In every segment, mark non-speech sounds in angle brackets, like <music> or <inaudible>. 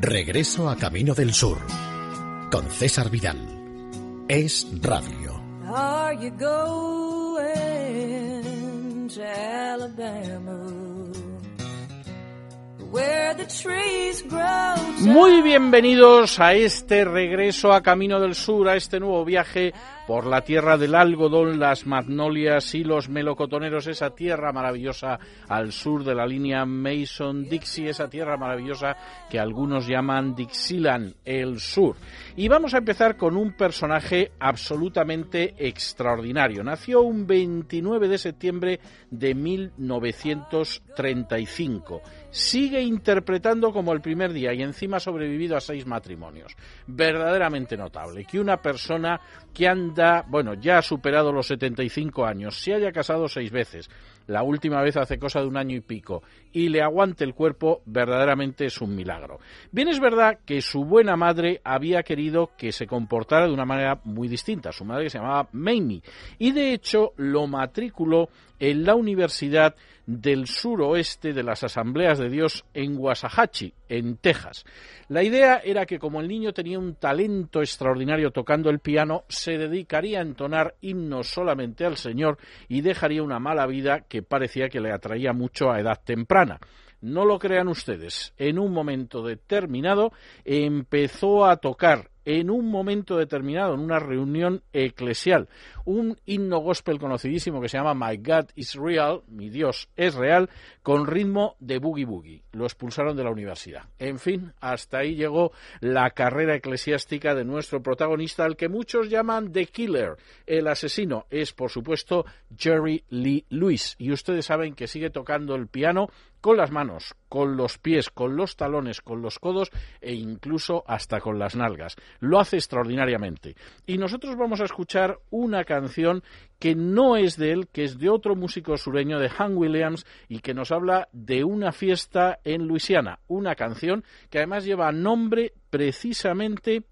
Regreso a Camino del Sur con César Vidal. Es Radio. Are you going to Alabama? Where the trees grow Muy bienvenidos a este regreso a Camino del Sur, a este nuevo viaje por la tierra del algodón, las magnolias y los melocotoneros, esa tierra maravillosa al sur de la línea Mason-Dixie, esa tierra maravillosa que algunos llaman Dixieland, el sur. Y vamos a empezar con un personaje absolutamente extraordinario. Nació un 29 de septiembre de 1935 sigue interpretando como el primer día y encima ha sobrevivido a seis matrimonios. Verdaderamente notable que una persona que bueno, ya ha superado los 75 años, se haya casado seis veces, la última vez hace cosa de un año y pico, y le aguante el cuerpo, verdaderamente es un milagro. Bien es verdad que su buena madre había querido que se comportara de una manera muy distinta, su madre se llamaba Mamie, y de hecho lo matriculó en la Universidad del suroeste de las Asambleas de Dios en Wasahachi, en Texas. La idea era que como el niño tenía un talento extraordinario tocando el piano, se dedicaría a entonar himnos solamente al Señor y dejaría una mala vida que parecía que le atraía mucho a edad temprana. No lo crean ustedes, en un momento determinado empezó a tocar en un momento determinado, en una reunión eclesial, un himno gospel conocidísimo que se llama My God is Real, mi Dios es real, con ritmo de boogie boogie. Lo expulsaron de la universidad. En fin, hasta ahí llegó la carrera eclesiástica de nuestro protagonista, al que muchos llaman The Killer. El asesino es, por supuesto, Jerry Lee Lewis. Y ustedes saben que sigue tocando el piano con las manos, con los pies, con los talones, con los codos e incluso hasta con las nalgas. Lo hace extraordinariamente. Y nosotros vamos a escuchar una canción que no es de él, que es de otro músico sureño, de Han Williams, y que nos habla de una fiesta en Luisiana. Una canción que además lleva nombre precisamente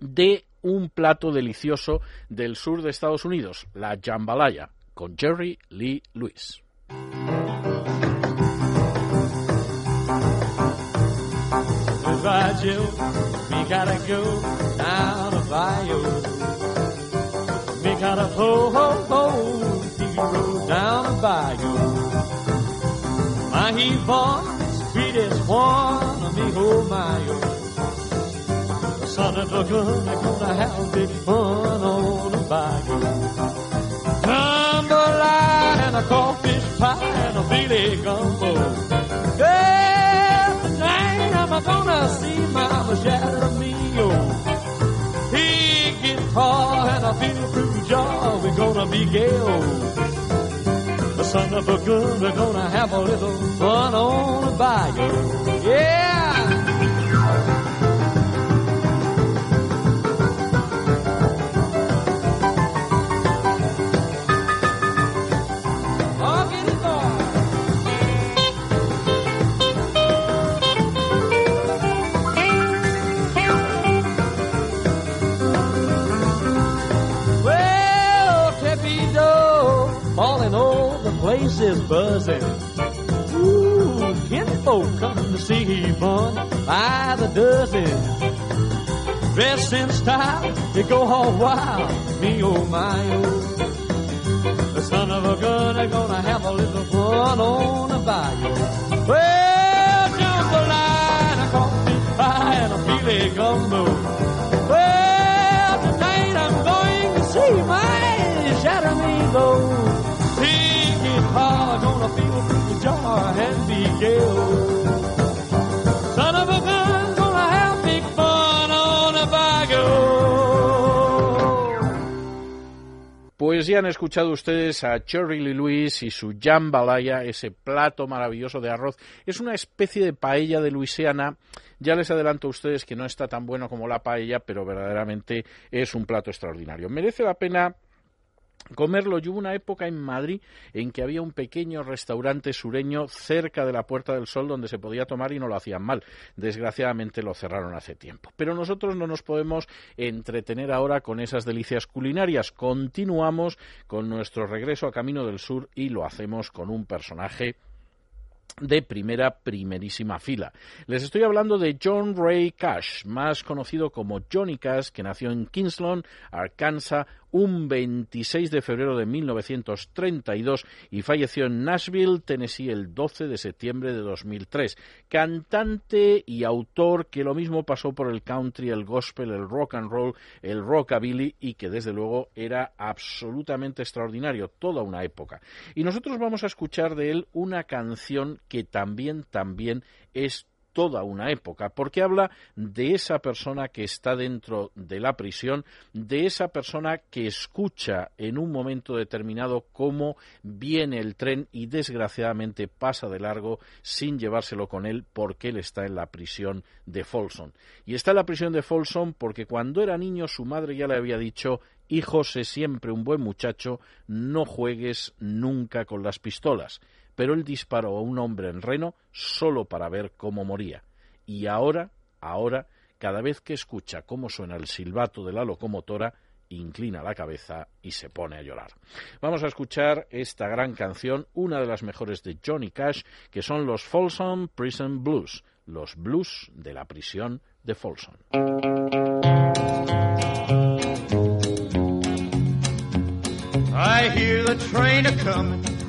de un plato delicioso del sur de Estados Unidos, la jambalaya, con Jerry Lee Lewis. Joe. We gotta go down the bayou. We gotta ho ho ho, hero down the bayou. My he born, sweetest one of me, oh, my oh. The son of a gun, they're gonna have big fun on the bayou. Jambalaya and a crawfish pie and a billy gumbo. Yeah, tonight I'm gonna see Mama Jaramillo. Big guitar and a fruit jar, we're gonna be gay. The son of a gun, we're gonna have a little fun on the bayou. Yeah! Is buzzing. Ooh, kinfolk come to see fun by the dozen. Dressed in style, they go all wild, me oh my oh. The son of a gun are gonna have a little fun on the bayou. Well, jambalaya, a coffee pie, and a filet gumbo. Well, tonight I'm going to see my Charamillo. Pues ya han escuchado ustedes a Cherry Lee Lewis y su jambalaya, ese plato maravilloso de arroz. Es una especie de paella de Luisiana. Ya les adelanto a ustedes que no está tan bueno como la paella, pero verdaderamente es un plato extraordinario. Merece la pena comerlo. Y hubo una época en Madrid en que había un pequeño restaurante sureño cerca de la Puerta del Sol donde se podía tomar y no lo hacían mal. Desgraciadamente lo cerraron hace tiempo. Pero nosotros no nos podemos entretener ahora con esas delicias culinarias. Continuamos con nuestro regreso a Camino del Sur y lo hacemos con un personaje de primera, primerísima fila. Les estoy hablando de John Ray Cash, más conocido como Johnny Cash, que nació en Kingsland, Arkansas, un 26 de febrero de 1932 y falleció en Nashville, Tennessee, el 12 de septiembre de 2003. Cantante y autor que lo mismo pasó por el country, el gospel, el rock and roll, el rockabilly y que desde luego era absolutamente extraordinario, toda una época. Y nosotros vamos a escuchar de él una canción que también, también es toda una época, porque habla de esa persona que está dentro de la prisión, de esa persona que escucha en un momento determinado cómo viene el tren y desgraciadamente pasa de largo sin llevárselo con él porque él está en la prisión de Folsom. Y está en la prisión de Folsom porque cuando era niño su madre ya le había dicho Hijo, sé siempre un buen muchacho, no juegues nunca con las pistolas pero él disparó a un hombre en Reno solo para ver cómo moría. Y ahora, ahora, cada vez que escucha cómo suena el silbato de la locomotora, inclina la cabeza y se pone a llorar. Vamos a escuchar esta gran canción, una de las mejores de Johnny Cash, que son los Folsom Prison Blues, los blues de la prisión de Folsom.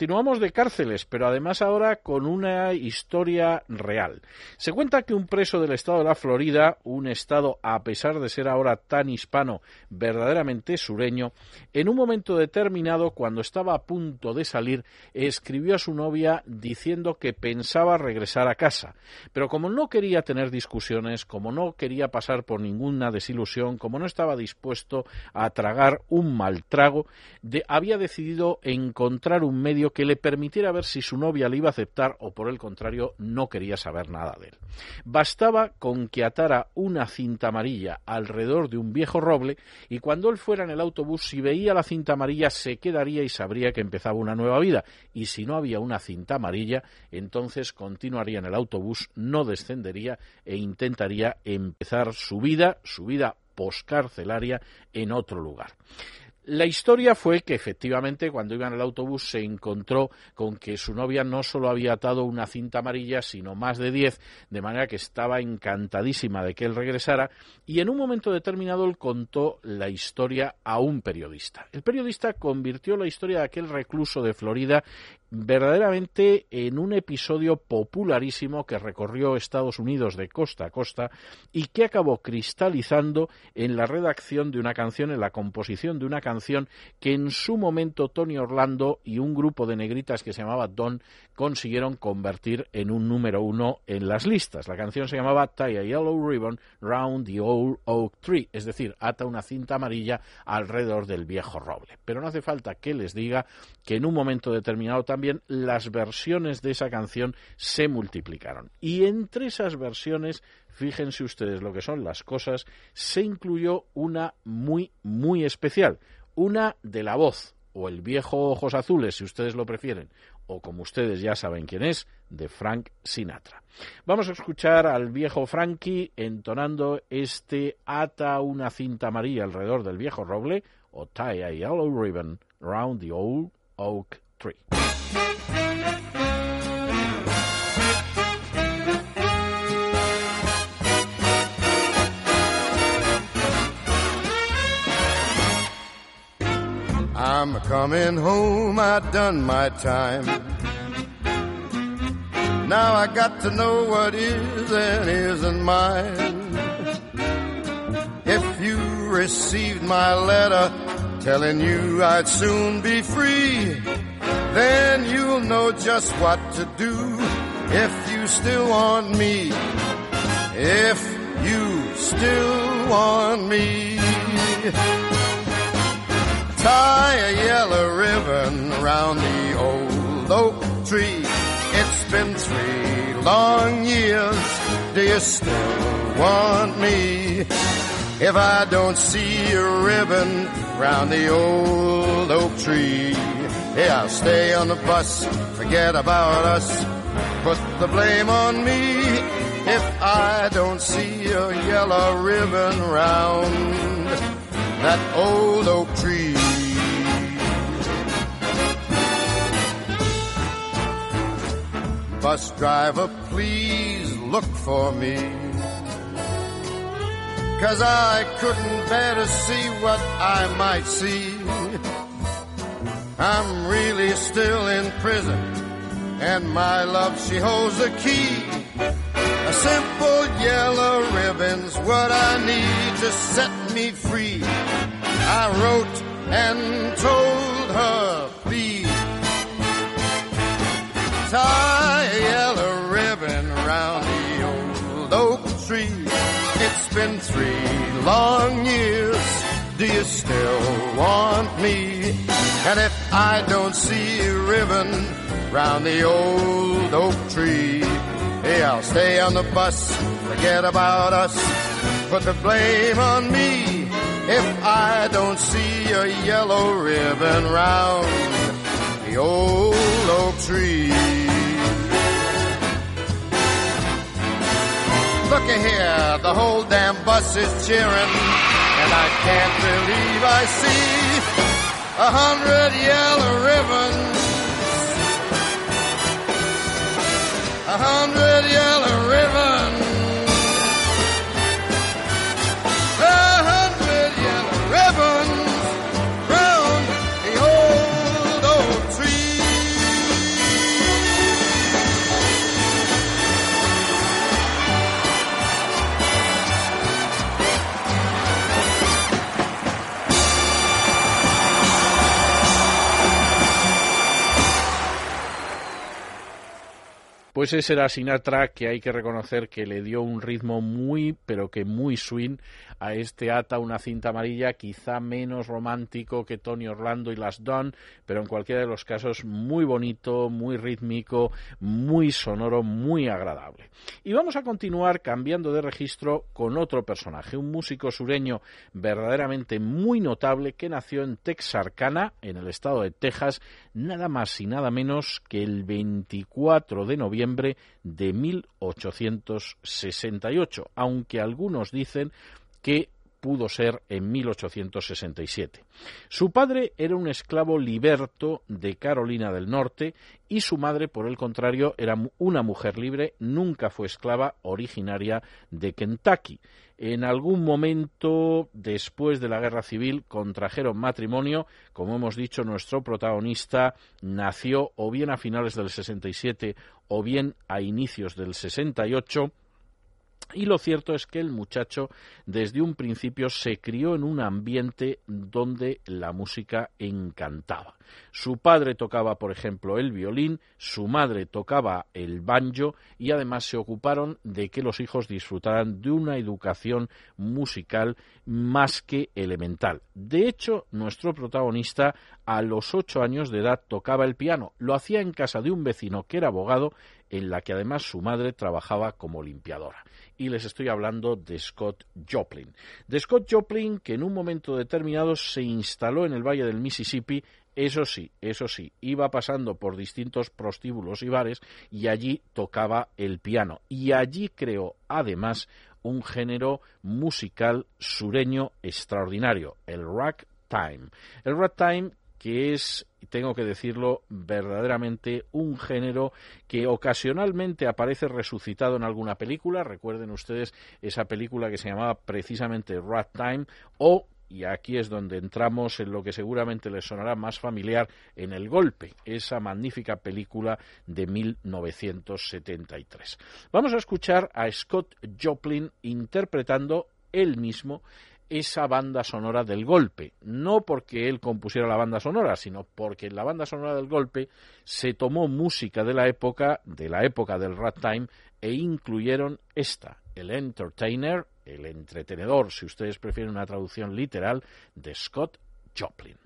Continuamos de cárceles, pero además ahora con una historia real. Se cuenta que un preso del estado de la Florida, un estado a pesar de ser ahora tan hispano, verdaderamente sureño, en un momento determinado, cuando estaba a punto de salir, escribió a su novia diciendo que pensaba regresar a casa. Pero como no quería tener discusiones, como no quería pasar por ninguna desilusión, como no estaba dispuesto a tragar un mal trago, había decidido encontrar un un que le permitiera ver si su novia le iba a aceptar o por el contrario no quería saber nada de él. Bastaba con que atara una cinta amarilla alrededor de un viejo roble y cuando él fuera en el autobús si veía la cinta amarilla se quedaría y sabría que empezaba una nueva vida y si no había una cinta amarilla entonces continuaría en el autobús, no descendería e intentaría empezar su vida, su vida poscarcelaria en otro lugar. La historia fue que efectivamente cuando iba en el autobús se encontró con que su novia no solo había atado una cinta amarilla, sino más de diez, de manera que estaba encantadísima de que él regresara y en un momento determinado él contó la historia a un periodista. El periodista convirtió la historia de aquel recluso de Florida verdaderamente en un episodio popularísimo que recorrió Estados Unidos de costa a costa y que acabó cristalizando en la redacción de una canción, en la composición de una canción que en su momento Tony Orlando y un grupo de negritas que se llamaba Don consiguieron convertir en un número uno en las listas. La canción se llamaba Tie a Yellow Ribbon Round the Old Oak Tree, es decir, ata una cinta amarilla alrededor del viejo roble. Pero no hace falta que les diga que en un momento determinado también las versiones de esa canción se multiplicaron. Y entre esas versiones, fíjense ustedes lo que son las cosas, se incluyó una muy, muy especial, una de la voz, o el viejo Ojos Azules, si ustedes lo prefieren, o como ustedes ya saben quién es, de Frank Sinatra. Vamos a escuchar al viejo Frankie entonando este Ata una cinta amarilla alrededor del viejo roble, o Tie a Yellow Ribbon Round the Old Oak Tree. I'm coming home, I done my time. Now I got to know what is and isn't mine. If you received my letter telling you I'd soon be free, then you'll know just what to do if you still want me. If you still want me. Tie a yellow ribbon around the old oak tree. It's been three long years. Do you still want me? If I don't see a ribbon round the old oak tree, yeah, I'll stay on the bus, forget about us, put the blame on me. If I don't see a yellow ribbon round that old oak tree. Bus driver, please look for me. Cause I couldn't bear to see what I might see. I'm really still in prison, and my love, she holds the key. A simple yellow ribbon's what I need to set me free. I wrote and told her, please tie a yellow ribbon around the old oak tree. Been three long years. Do you still want me? And if I don't see a ribbon round the old oak tree, hey, I'll stay on the bus, forget about us, put the blame on me. If I don't see a yellow ribbon round the old oak tree. Looky here, the whole damn bus is cheering, and I can't believe I see a hundred yellow ribbons. Pues ese era Sinatra que hay que reconocer que le dio un ritmo muy, pero que muy swing a este Ata una cinta amarilla, quizá menos romántico que Tony Orlando y las Don, pero en cualquiera de los casos muy bonito, muy rítmico, muy sonoro, muy agradable. Y vamos a continuar cambiando de registro con otro personaje, un músico sureño verdaderamente muy notable que nació en Texarkana, en el estado de Texas, nada más y nada menos que el 24 de noviembre de 1868, aunque algunos dicen que pudo ser en 1867. Su padre era un esclavo liberto de Carolina del Norte y su madre, por el contrario, era una mujer libre, nunca fue esclava, originaria de Kentucky. En algún momento después de la guerra civil contrajeron matrimonio. Como hemos dicho, nuestro protagonista nació o bien a finales del 67 o bien a inicios del 68 y lo cierto es que el muchacho desde un principio se crió en un ambiente donde la música encantaba. Su padre tocaba, por ejemplo, el violín, su madre tocaba el banjo y además se ocuparon de que los hijos disfrutaran de una educación musical más que elemental. De hecho, nuestro protagonista a los ocho años de edad tocaba el piano. Lo hacía en casa de un vecino que era abogado en la que además su madre trabajaba como limpiadora. Y les estoy hablando de Scott Joplin. De Scott Joplin que en un momento determinado se instaló en el Valle del Mississippi eso sí, eso sí, iba pasando por distintos prostíbulos y bares y allí tocaba el piano. Y allí creó, además, un género musical sureño extraordinario, el ragtime. El ragtime que es, tengo que decirlo, verdaderamente un género que ocasionalmente aparece resucitado en alguna película. Recuerden ustedes esa película que se llamaba precisamente Time o y aquí es donde entramos en lo que seguramente les sonará más familiar en El Golpe, esa magnífica película de 1973. Vamos a escuchar a Scott Joplin interpretando él mismo esa banda sonora del golpe, no porque él compusiera la banda sonora, sino porque en la banda sonora del golpe se tomó música de la época, de la época del ragtime, e incluyeron esta, el Entertainer, el entretenedor, si ustedes prefieren una traducción literal, de Scott Joplin.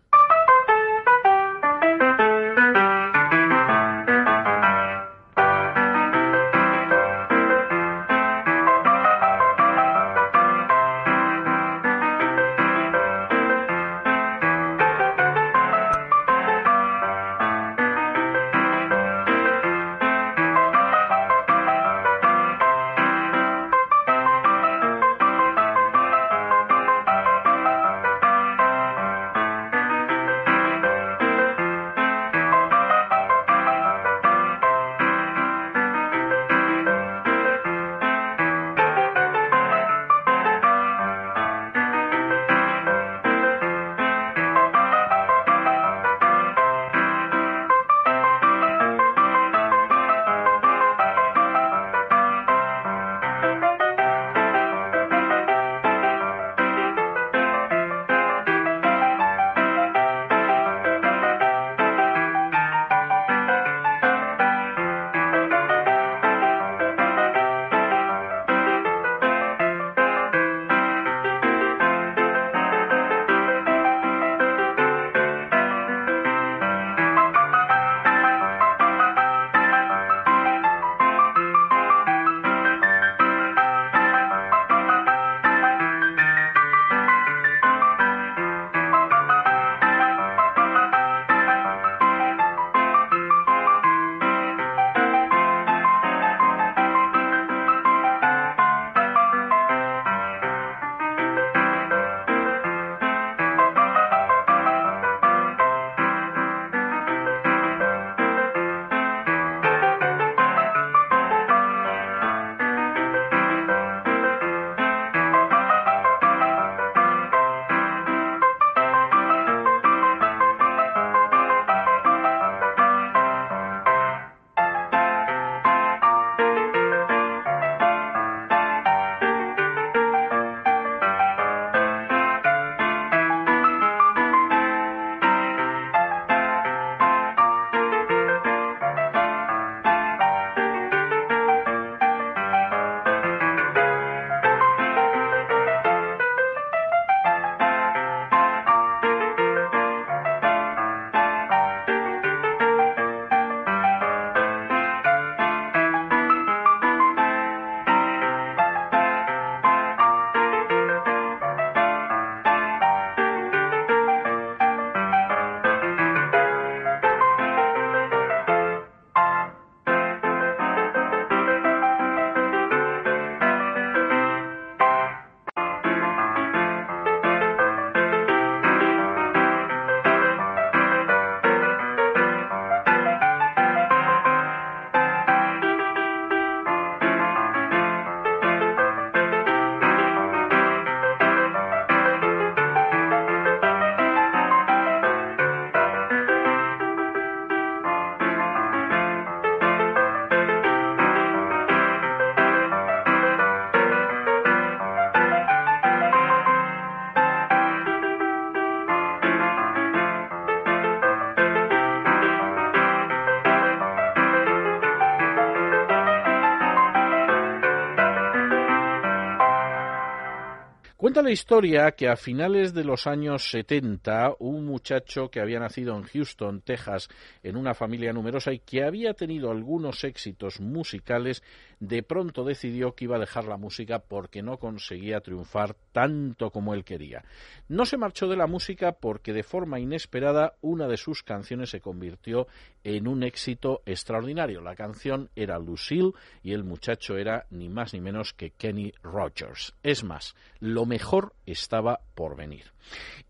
Cuenta la historia que a finales de los años 70 un muchacho que había nacido en Houston, Texas, en una familia numerosa y que había tenido algunos éxitos musicales, de pronto decidió que iba a dejar la música porque no conseguía triunfar tanto como él quería. No se marchó de la música porque de forma inesperada una de sus canciones se convirtió en un éxito extraordinario. La canción era Lucille y el muchacho era ni más ni menos que Kenny Rogers. Es más, lo mejor estaba por venir.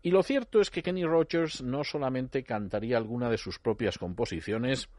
Y lo cierto es que Kenny Rogers no solamente cantaría alguna de sus propias composiciones,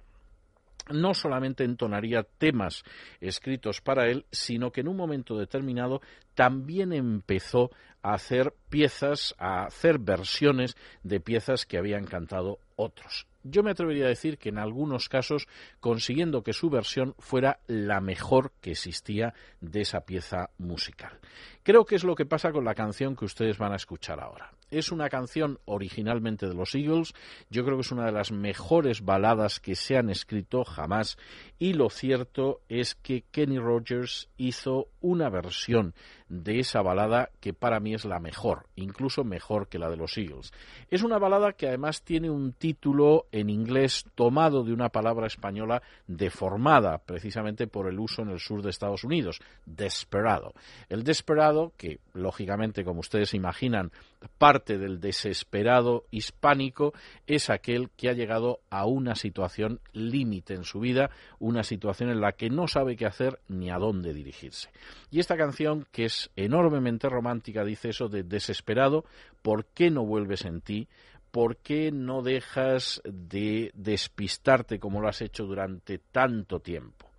no solamente entonaría temas escritos para él, sino que en un momento determinado también empezó a hacer piezas, a hacer versiones de piezas que habían cantado otros. Yo me atrevería a decir que en algunos casos consiguiendo que su versión fuera la mejor que existía de esa pieza musical. Creo que es lo que pasa con la canción que ustedes van a escuchar ahora. Es una canción originalmente de los Eagles, yo creo que es una de las mejores baladas que se han escrito jamás. Y lo cierto es que Kenny Rogers hizo una versión de esa balada que para mí es la mejor, incluso mejor que la de los Eagles. Es una balada que además tiene un título en inglés tomado de una palabra española deformada precisamente por el uso en el sur de Estados Unidos, desperado. El desperado, que lógicamente como ustedes imaginan parte del desesperado hispánico, es aquel que ha llegado a una situación límite en su vida, una situación en la que no sabe qué hacer ni a dónde dirigirse. Y esta canción, que es enormemente romántica, dice eso de desesperado, ¿por qué no vuelves en ti? ¿Por qué no dejas de despistarte como lo has hecho durante tanto tiempo?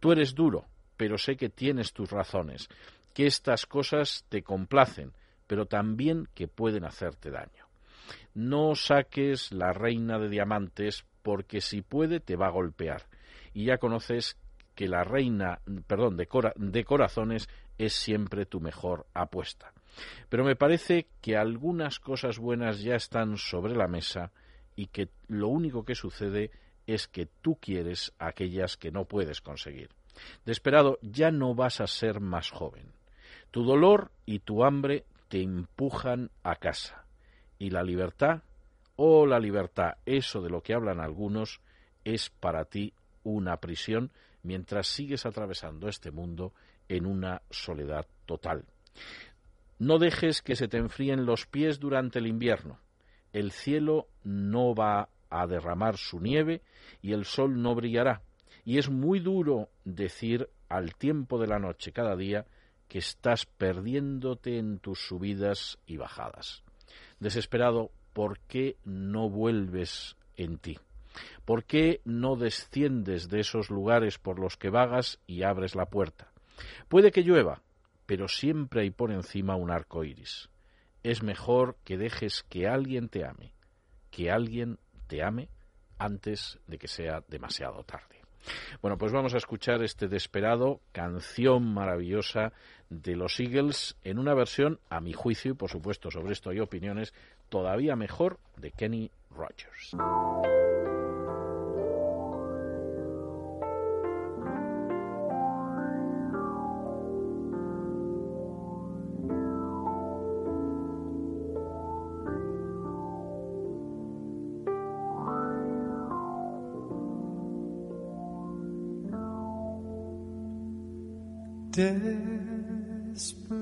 Tú eres duro, pero sé que tienes tus razones, que estas cosas te complacen, pero también que pueden hacerte daño. No saques la reina de diamantes porque si puede te va a golpear. Y ya conoces que la reina, perdón, de, de corazones es siempre tu mejor apuesta. Pero me parece que algunas cosas buenas ya están sobre la mesa y que lo único que sucede es que tú quieres aquellas que no puedes conseguir. Desesperado, ya no vas a ser más joven. Tu dolor y tu hambre te empujan a casa. Y la libertad, oh la libertad, eso de lo que hablan algunos, es para ti una prisión mientras sigues atravesando este mundo en una soledad total. No dejes que se te enfríen los pies durante el invierno. El cielo no va a derramar su nieve y el sol no brillará. Y es muy duro decir al tiempo de la noche cada día que estás perdiéndote en tus subidas y bajadas. Desesperado, ¿por qué no vuelves en ti? ¿Por qué no desciendes de esos lugares por los que vagas y abres la puerta? Puede que llueva, pero siempre hay por encima un arco iris. Es mejor que dejes que alguien te ame, que alguien te ame antes de que sea demasiado tarde. Bueno, pues vamos a escuchar este desesperado, canción maravillosa de los Eagles, en una versión, a mi juicio, y por supuesto sobre esto hay opiniones, todavía mejor de Kenny Rogers. Desperado,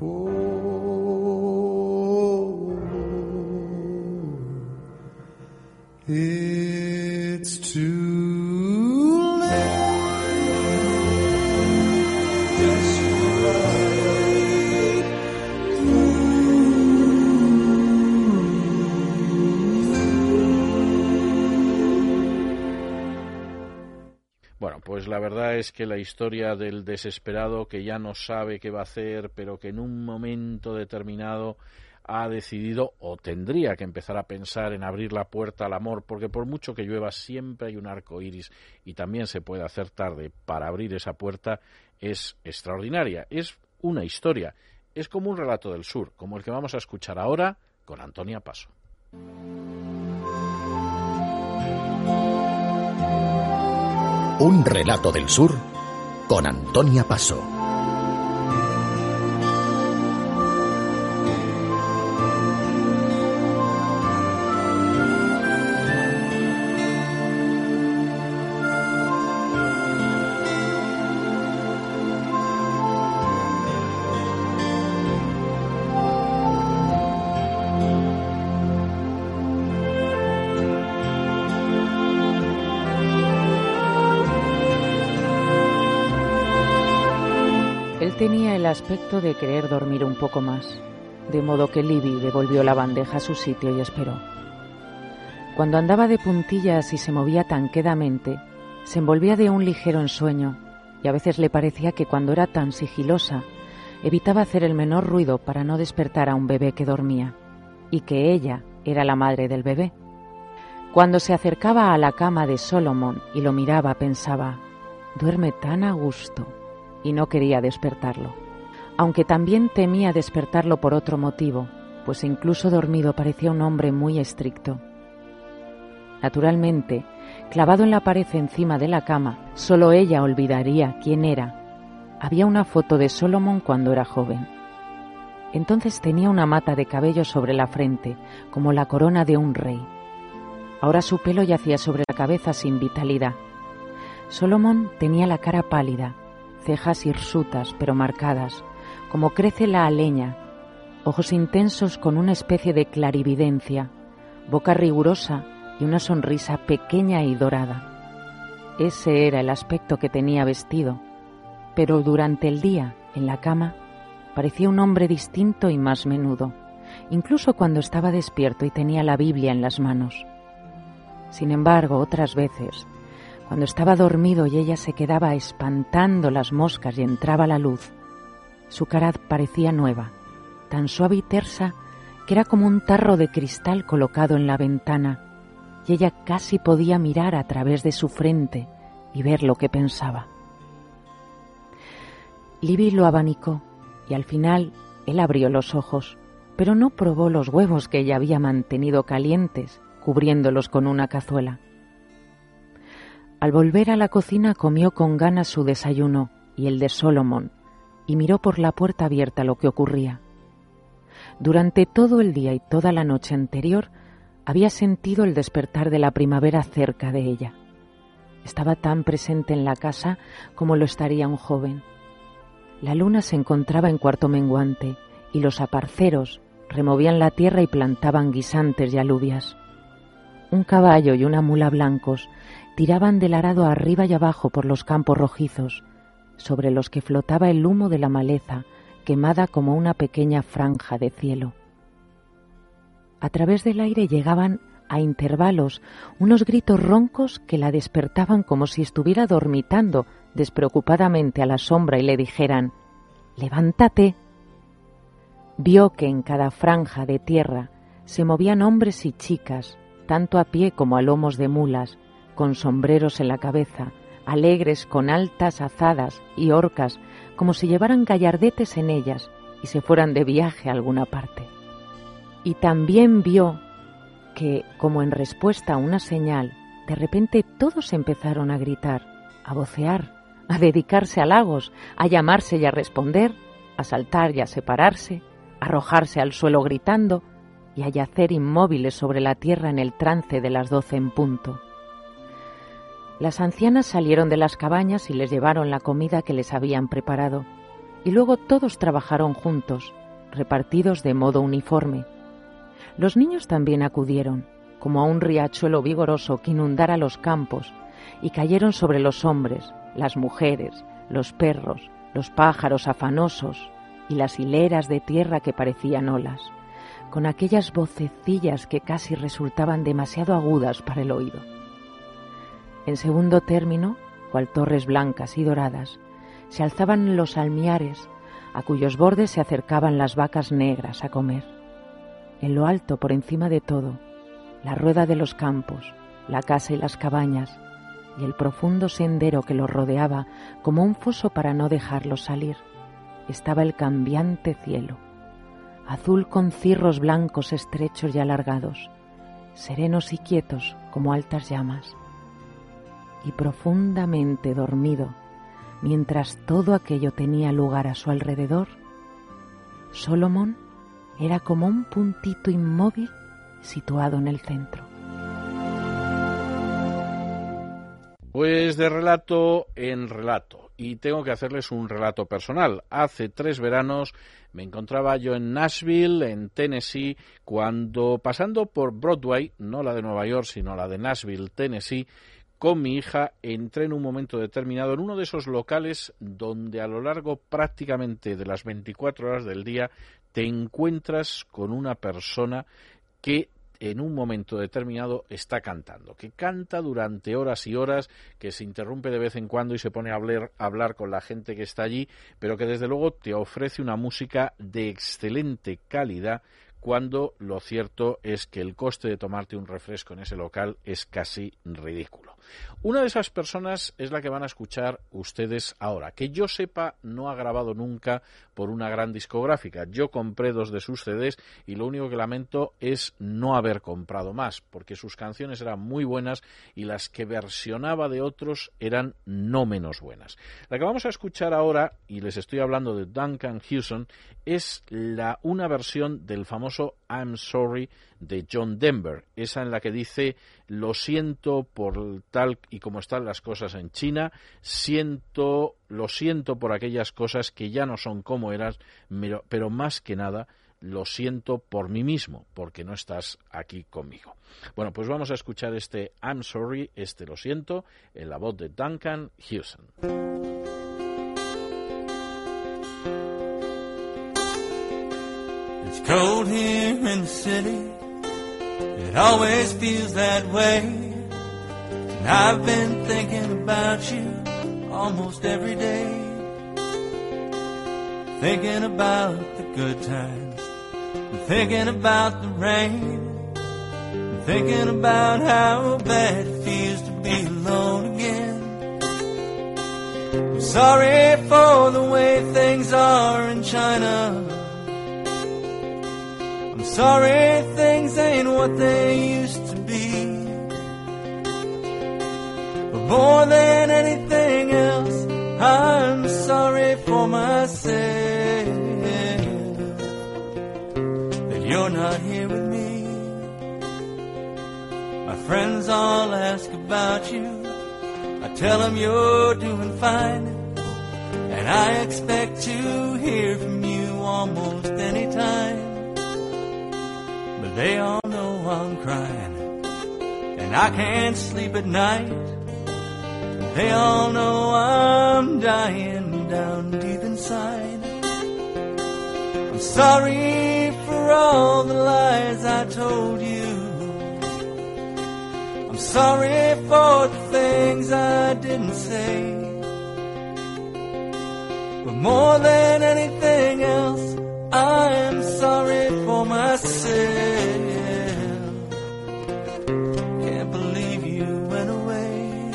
before it's too la verdad es que la historia del desesperado que ya no sabe qué va a hacer, pero que en un momento determinado ha decidido o tendría que empezar a pensar en abrir la puerta al amor, porque por mucho que llueva siempre hay un arco iris y también se puede hacer tarde para abrir esa puerta, es extraordinaria. Es una historia, es como un relato del sur, como el que vamos a escuchar ahora con Antonia Paso. Un relato del sur con Antonia Paso. De querer dormir un poco más, de modo que Libby devolvió la bandeja a su sitio y esperó. Cuando andaba de puntillas y se movía tan quedamente, se envolvía de un ligero ensueño, y a veces le parecía que cuando era tan sigilosa, evitaba hacer el menor ruido para no despertar a un bebé que dormía, y que ella era la madre del bebé. Cuando se acercaba a la cama de Solomon y lo miraba, pensaba, duerme tan a gusto, y no quería despertarlo. Aunque también temía despertarlo por otro motivo, pues incluso dormido parecía un hombre muy estricto. Naturalmente, clavado en la pared encima de la cama, solo ella olvidaría quién era. Había una foto de Solomon cuando era joven. Entonces tenía una mata de cabello sobre la frente, como la corona de un rey. Ahora su pelo yacía sobre la cabeza sin vitalidad. Solomon tenía la cara pálida, cejas hirsutas pero marcadas, como crece la aleña, ojos intensos con una especie de clarividencia, boca rigurosa y una sonrisa pequeña y dorada. Ese era el aspecto que tenía vestido, pero durante el día, en la cama, parecía un hombre distinto y más menudo, incluso cuando estaba despierto y tenía la Biblia en las manos. Sin embargo, otras veces, cuando estaba dormido y ella se quedaba espantando las moscas y entraba la luz, su cara parecía nueva, tan suave y tersa que era como un tarro de cristal colocado en la ventana, y ella casi podía mirar a través de su frente y ver lo que pensaba. Libby lo abanicó y al final él abrió los ojos, pero no probó los huevos que ella había mantenido calientes, cubriéndolos con una cazuela. Al volver a la cocina comió con ganas su desayuno y el de Solomon, y miró por la puerta abierta lo que ocurría. Durante todo el día y toda la noche anterior había sentido el despertar de la primavera cerca de ella. Estaba tan presente en la casa como lo estaría un joven. La luna se encontraba en cuarto menguante y los aparceros removían la tierra y plantaban guisantes y alubias. Un caballo y una mula blancos tiraban del arado arriba y abajo por los campos rojizos, sobre los que flotaba el humo de la maleza, quemada como una pequeña franja de cielo. A través del aire llegaban a intervalos unos gritos roncos que la despertaban como si estuviera dormitando despreocupadamente a la sombra y le dijeran Levántate. Vio que en cada franja de tierra se movían hombres y chicas, tanto a pie como a lomos de mulas, con sombreros en la cabeza, alegres con altas azadas y horcas, como si llevaran gallardetes en ellas y se fueran de viaje a alguna parte. Y también vio que, como en respuesta a una señal, de repente todos empezaron a gritar, a vocear, a dedicarse a halagos, a llamarse y a responder, a saltar y a separarse, a arrojarse al suelo gritando y a yacer inmóviles sobre la tierra en el trance de las doce en punto. Las ancianas salieron de las cabañas y les llevaron la comida que les habían preparado, y luego todos trabajaron juntos, repartidos de modo uniforme. Los niños también acudieron, como a un riachuelo vigoroso que inundara los campos, y cayeron sobre los hombres, las mujeres, los perros, los pájaros afanosos y las hileras de tierra que parecían olas, con aquellas vocecillas que casi resultaban demasiado agudas para el oído. En segundo término, cual torres blancas y doradas, se alzaban los almiares, a cuyos bordes se acercaban las vacas negras a comer. En lo alto, por encima de todo, la rueda de los campos, la casa y las cabañas, y el profundo sendero que los rodeaba como un foso para no dejarlos salir, estaba el cambiante cielo, azul con cirros blancos estrechos y alargados, serenos y quietos como altas llamas y profundamente dormido, mientras todo aquello tenía lugar a su alrededor, Solomon era como un puntito inmóvil situado en el centro. Pues de relato en relato. Y tengo que hacerles un relato personal. Hace tres veranos me encontraba yo en Nashville, en Tennessee, cuando pasando por Broadway, no la de Nueva York, sino la de Nashville, Tennessee, con mi hija entré en un momento determinado en uno de esos locales donde a lo largo prácticamente de las 24 horas del día te encuentras con una persona que en un momento determinado está cantando, que canta durante horas y horas, que se interrumpe de vez en cuando y se pone a hablar, hablar con la gente que está allí, pero que desde luego te ofrece una música de excelente calidad cuando lo cierto es que el coste de tomarte un refresco en ese local es casi ridículo. Una de esas personas es la que van a escuchar ustedes ahora. Que yo sepa, no ha grabado nunca por una gran discográfica. Yo compré dos de sus CDs y lo único que lamento es no haber comprado más, porque sus canciones eran muy buenas y las que versionaba de otros eran no menos buenas. La que vamos a escuchar ahora, y les estoy hablando de Duncan Hewson, es la, una versión del famoso I'm Sorry de John Denver, esa en la que dice lo siento por tal y como están las cosas en China, siento, lo siento por aquellas cosas que ya no son como eran, pero, más que nada lo siento por mí mismo, porque no estás aquí conmigo. Bueno, pues vamos a escuchar este I'm sorry, este lo siento, en la voz de Duncan Hewson. It's cold here in the city. It always feels that way. And I've been thinking about you almost every day. Thinking about the good times. Thinking about the rain. Thinking about how bad it feels to be alone again. I'm sorry for the way things are in China. Sorry things ain't what they used to be. But more than anything else, I'm sorry for myself that you're not here with me. My friends all ask about you. I tell them you're doing fine. And I expect to hear from you almost any time. They all know I'm crying. And I can't sleep at night. They all know I'm dying down deep inside. I'm sorry for all the lies I told you. I'm sorry for the things I didn't say. But more than anything else, I am sorry for myself. Can't believe you went away.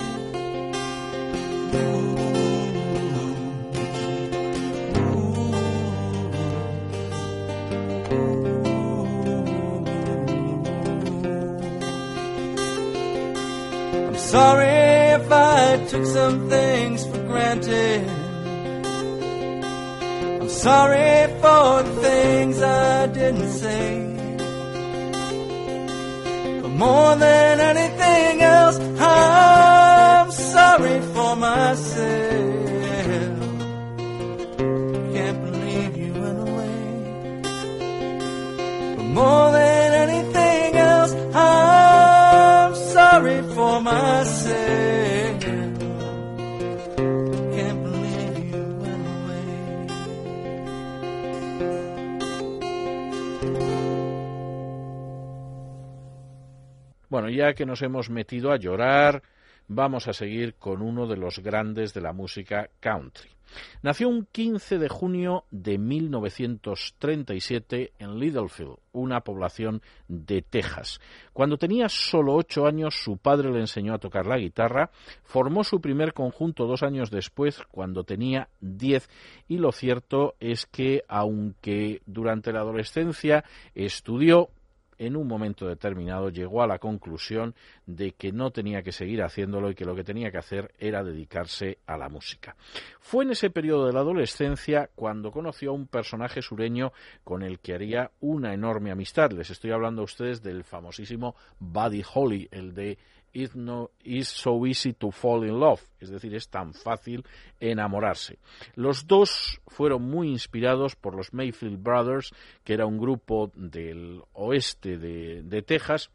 I'm sorry if I took some things for granted. Sorry for the things I didn't say. But more than anything else, I'm sorry for myself. Can't believe you went away. But more than anything else, I'm sorry for myself. Bueno, ya que nos hemos metido a llorar, vamos a seguir con uno de los grandes de la música country. Nació un 15 de junio de 1937 en Littlefield, una población de Texas. Cuando tenía solo ocho años, su padre le enseñó a tocar la guitarra, formó su primer conjunto dos años después, cuando tenía diez, y lo cierto es que, aunque durante la adolescencia estudió, en un momento determinado llegó a la conclusión de que no tenía que seguir haciéndolo y que lo que tenía que hacer era dedicarse a la música. Fue en ese periodo de la adolescencia cuando conoció a un personaje sureño con el que haría una enorme amistad. Les estoy hablando a ustedes del famosísimo Buddy Holly, el de It's, no, it's so easy to fall in love, es decir, es tan fácil enamorarse. Los dos fueron muy inspirados por los Mayfield Brothers, que era un grupo del oeste de, de Texas,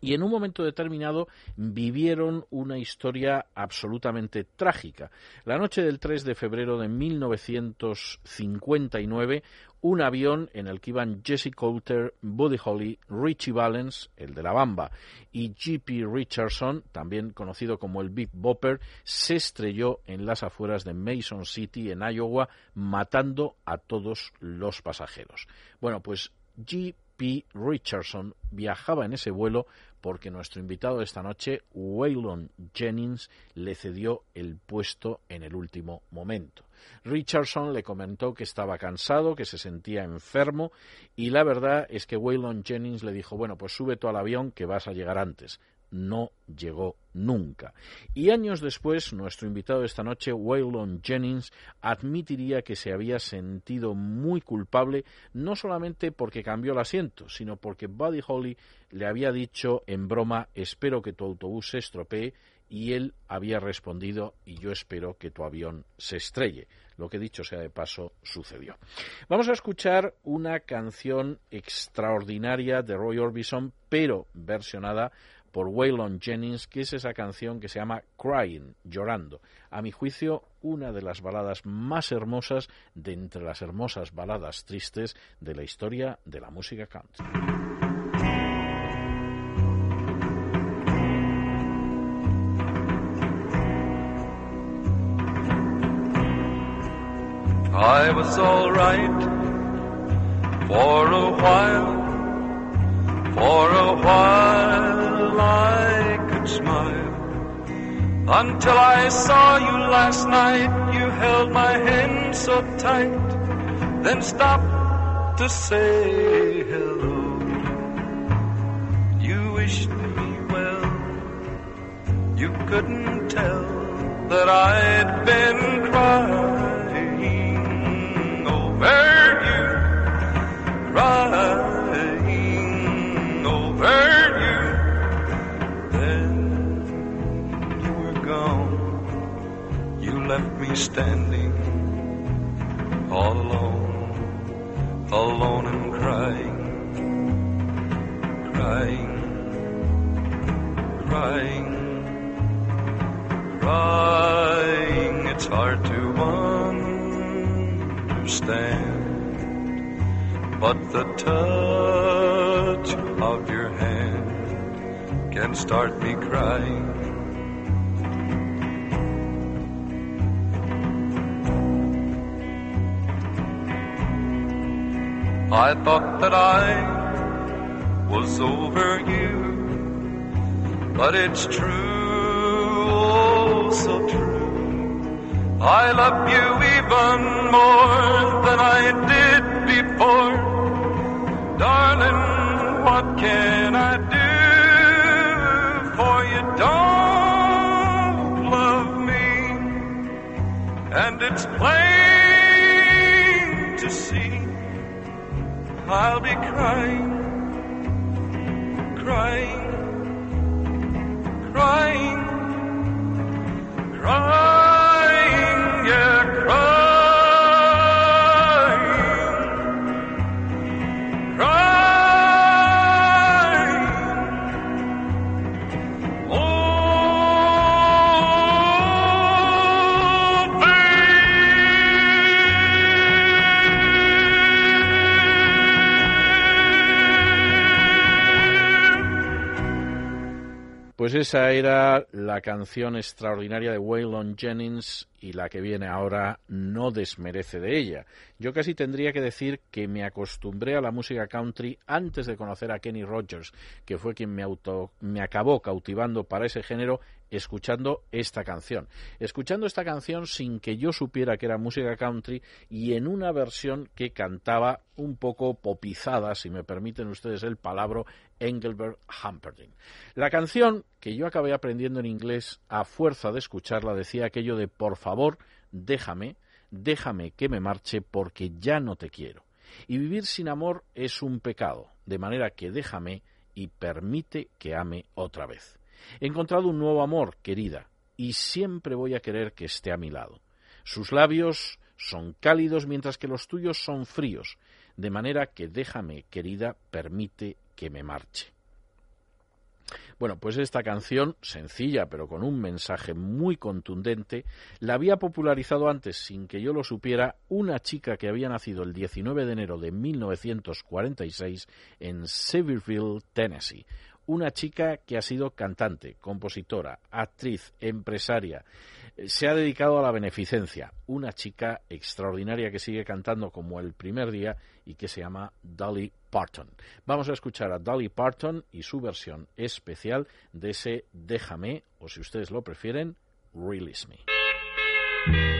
y en un momento determinado vivieron una historia absolutamente trágica. La noche del 3 de febrero de 1959, un avión en el que iban Jesse Coulter, Buddy Holly, Richie Valens, el de la Bamba, y G.P. Richardson, también conocido como el Big Bopper, se estrelló en las afueras de Mason City, en Iowa, matando a todos los pasajeros. Bueno, pues G.P. Richardson viajaba en ese vuelo porque nuestro invitado de esta noche, Waylon Jennings, le cedió el puesto en el último momento. Richardson le comentó que estaba cansado, que se sentía enfermo y la verdad es que Waylon Jennings le dijo, bueno, pues sube tú al avión que vas a llegar antes. No llegó nunca. Y años después, nuestro invitado de esta noche, Waylon Jennings, admitiría que se había sentido muy culpable, no solamente porque cambió el asiento, sino porque Buddy Holly le había dicho en broma, espero que tu autobús se estropee, y él había respondido, y yo espero que tu avión se estrelle. Lo que dicho sea de paso, sucedió. Vamos a escuchar una canción extraordinaria de Roy Orbison, pero versionada por Waylon Jennings, que es esa canción que se llama Crying, llorando. A mi juicio, una de las baladas más hermosas de entre las hermosas baladas tristes de la historia de la música country. I was alright for a while, for a while smile. Until I saw you last night, you held my hand so tight, then stopped to say hello. You wished me well, you couldn't tell that I'd been crying over you, crying over you. Standing all alone, alone and crying, crying, crying, crying. It's hard to understand, but the touch of your hand can start me crying. I thought that I was over you, but it's true, oh so true. I love you even more than I did before. Darling, what can I do for you? Don't love me, and it's plain to see. I'll be crying, crying, crying, Pues esa era la canción extraordinaria de Waylon Jennings y la que viene ahora no desmerece de ella. Yo casi tendría que decir que me acostumbré a la música country antes de conocer a Kenny Rogers, que fue quien me, auto, me acabó cautivando para ese género escuchando esta canción. Escuchando esta canción sin que yo supiera que era música country y en una versión que cantaba un poco popizada, si me permiten ustedes el palabra, Engelbert Humperdinck. La canción, que yo acabé aprendiendo en inglés a fuerza de escucharla, decía aquello de por favor, déjame, déjame que me marche porque ya no te quiero. Y vivir sin amor es un pecado, de manera que déjame y permite que ame otra vez. He encontrado un nuevo amor, querida, y siempre voy a querer que esté a mi lado. Sus labios son cálidos mientras que los tuyos son fríos, de manera que déjame, querida, permite que me marche. Bueno, pues esta canción, sencilla pero con un mensaje muy contundente, la había popularizado antes, sin que yo lo supiera, una chica que había nacido el 19 de enero de 1946 en Sevierville, Tennessee. Una chica que ha sido cantante, compositora, actriz, empresaria, se ha dedicado a la beneficencia. Una chica extraordinaria que sigue cantando como el primer día y que se llama Dolly Parton. Vamos a escuchar a Dolly Parton y su versión especial de ese Déjame, o si ustedes lo prefieren, Release Me.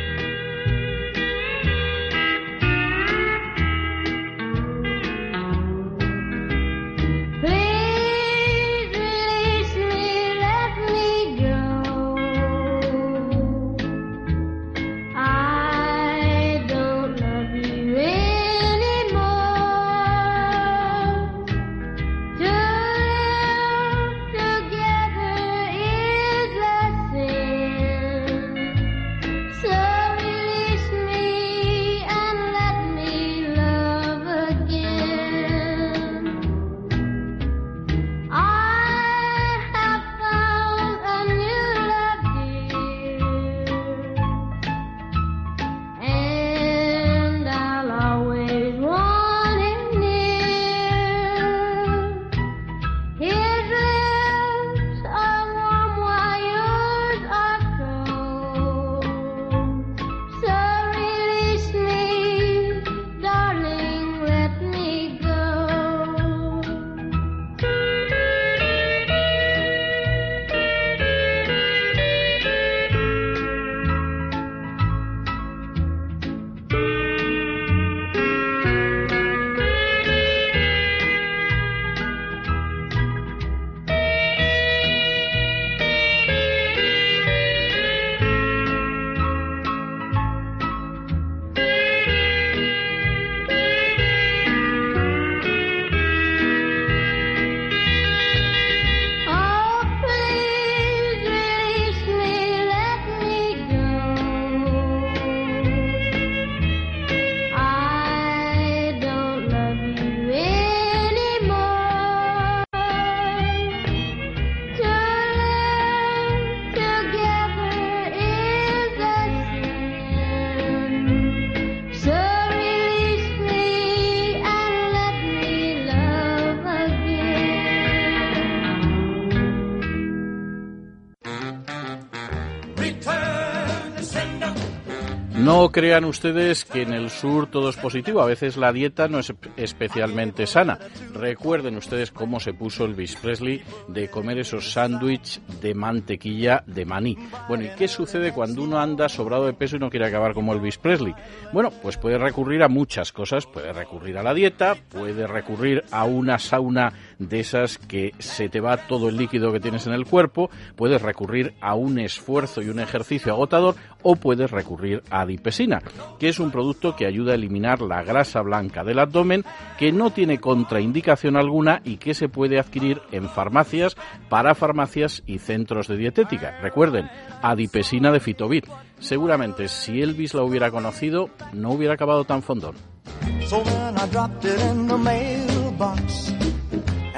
No crean ustedes que en el sur todo es positivo. A veces la dieta no es especialmente sana. Recuerden ustedes cómo se puso Elvis Presley de comer esos sándwiches de mantequilla de maní. Bueno, ¿y qué sucede cuando uno anda sobrado de peso y no quiere acabar como Elvis Presley? Bueno, pues puede recurrir a muchas cosas. Puede recurrir a la dieta, puede recurrir a una sauna de esas que se te va todo el líquido que tienes en el cuerpo, puedes recurrir a un esfuerzo y un ejercicio agotador o puedes recurrir a adipesina, que es un producto que ayuda a eliminar la grasa blanca del abdomen, que no tiene contraindicación alguna y que se puede adquirir en farmacias, parafarmacias y centros de dietética. Recuerden, adipesina de Fitobit. Seguramente si Elvis la hubiera conocido, no hubiera acabado tan fondón.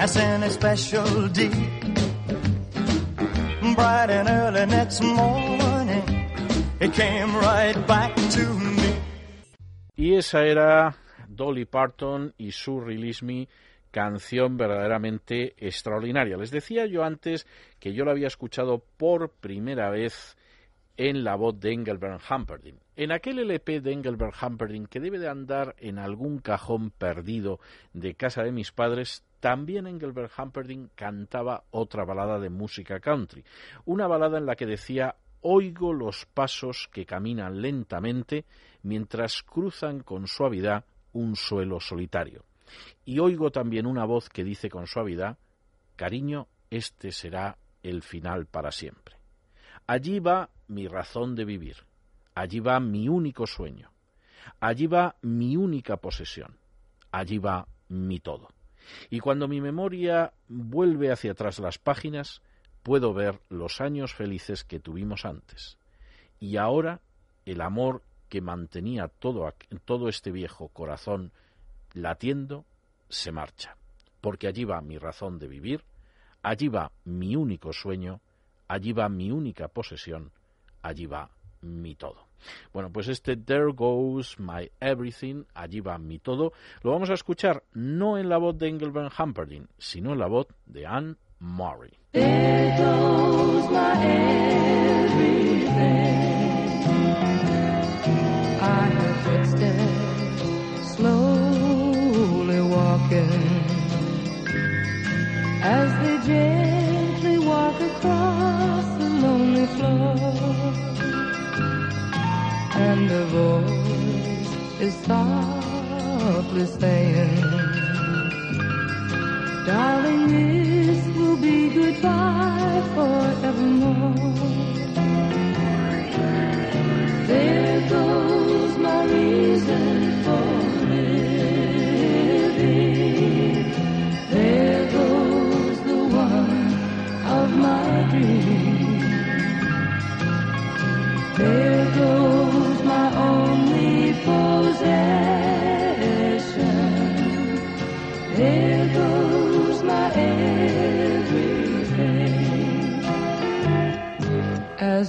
Any special and early next morning, it came right back to me. Y esa era Dolly Parton y su Release Me, canción verdaderamente extraordinaria. Les decía yo antes que yo la había escuchado por primera vez en la voz de Engelbert Humperdinck. En aquel LP de Engelbert Humperdinck que debe de andar en algún cajón perdido de casa de mis padres, también Engelbert Humperdinck cantaba otra balada de música country, una balada en la que decía oigo los pasos que caminan lentamente mientras cruzan con suavidad un suelo solitario. Y oigo también una voz que dice con suavidad, cariño, este será el final para siempre. Allí va mi razón de vivir, allí va mi único sueño, allí va mi única posesión, allí va mi todo. Y cuando mi memoria vuelve hacia atrás las páginas, puedo ver los años felices que tuvimos antes. Y ahora el amor que mantenía todo, todo este viejo corazón latiendo se marcha. Porque allí va mi razón de vivir, allí va mi único sueño, allí va mi única posesión, allí va mi todo. Bueno, pues este There Goes My Everything, allí va mi todo, lo vamos a escuchar no en la voz de Engelbert Humperdinck, sino en la voz de Anne Murray. There goes my. And the voice is softly saying, Darling, this will be goodbye forevermore. There goes my reason for living. There goes the one of my dreams. There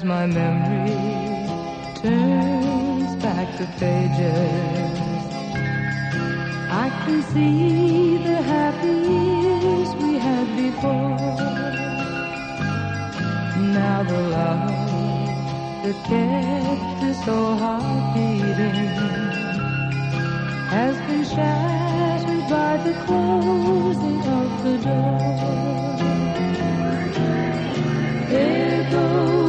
As my memory turns back the pages, I can see the happy years we had before. Now the love that kept this old heart beating has been shattered by the closing of the door. There goes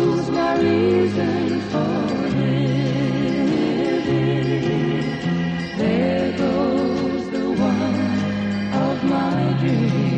There goes the one of my dreams.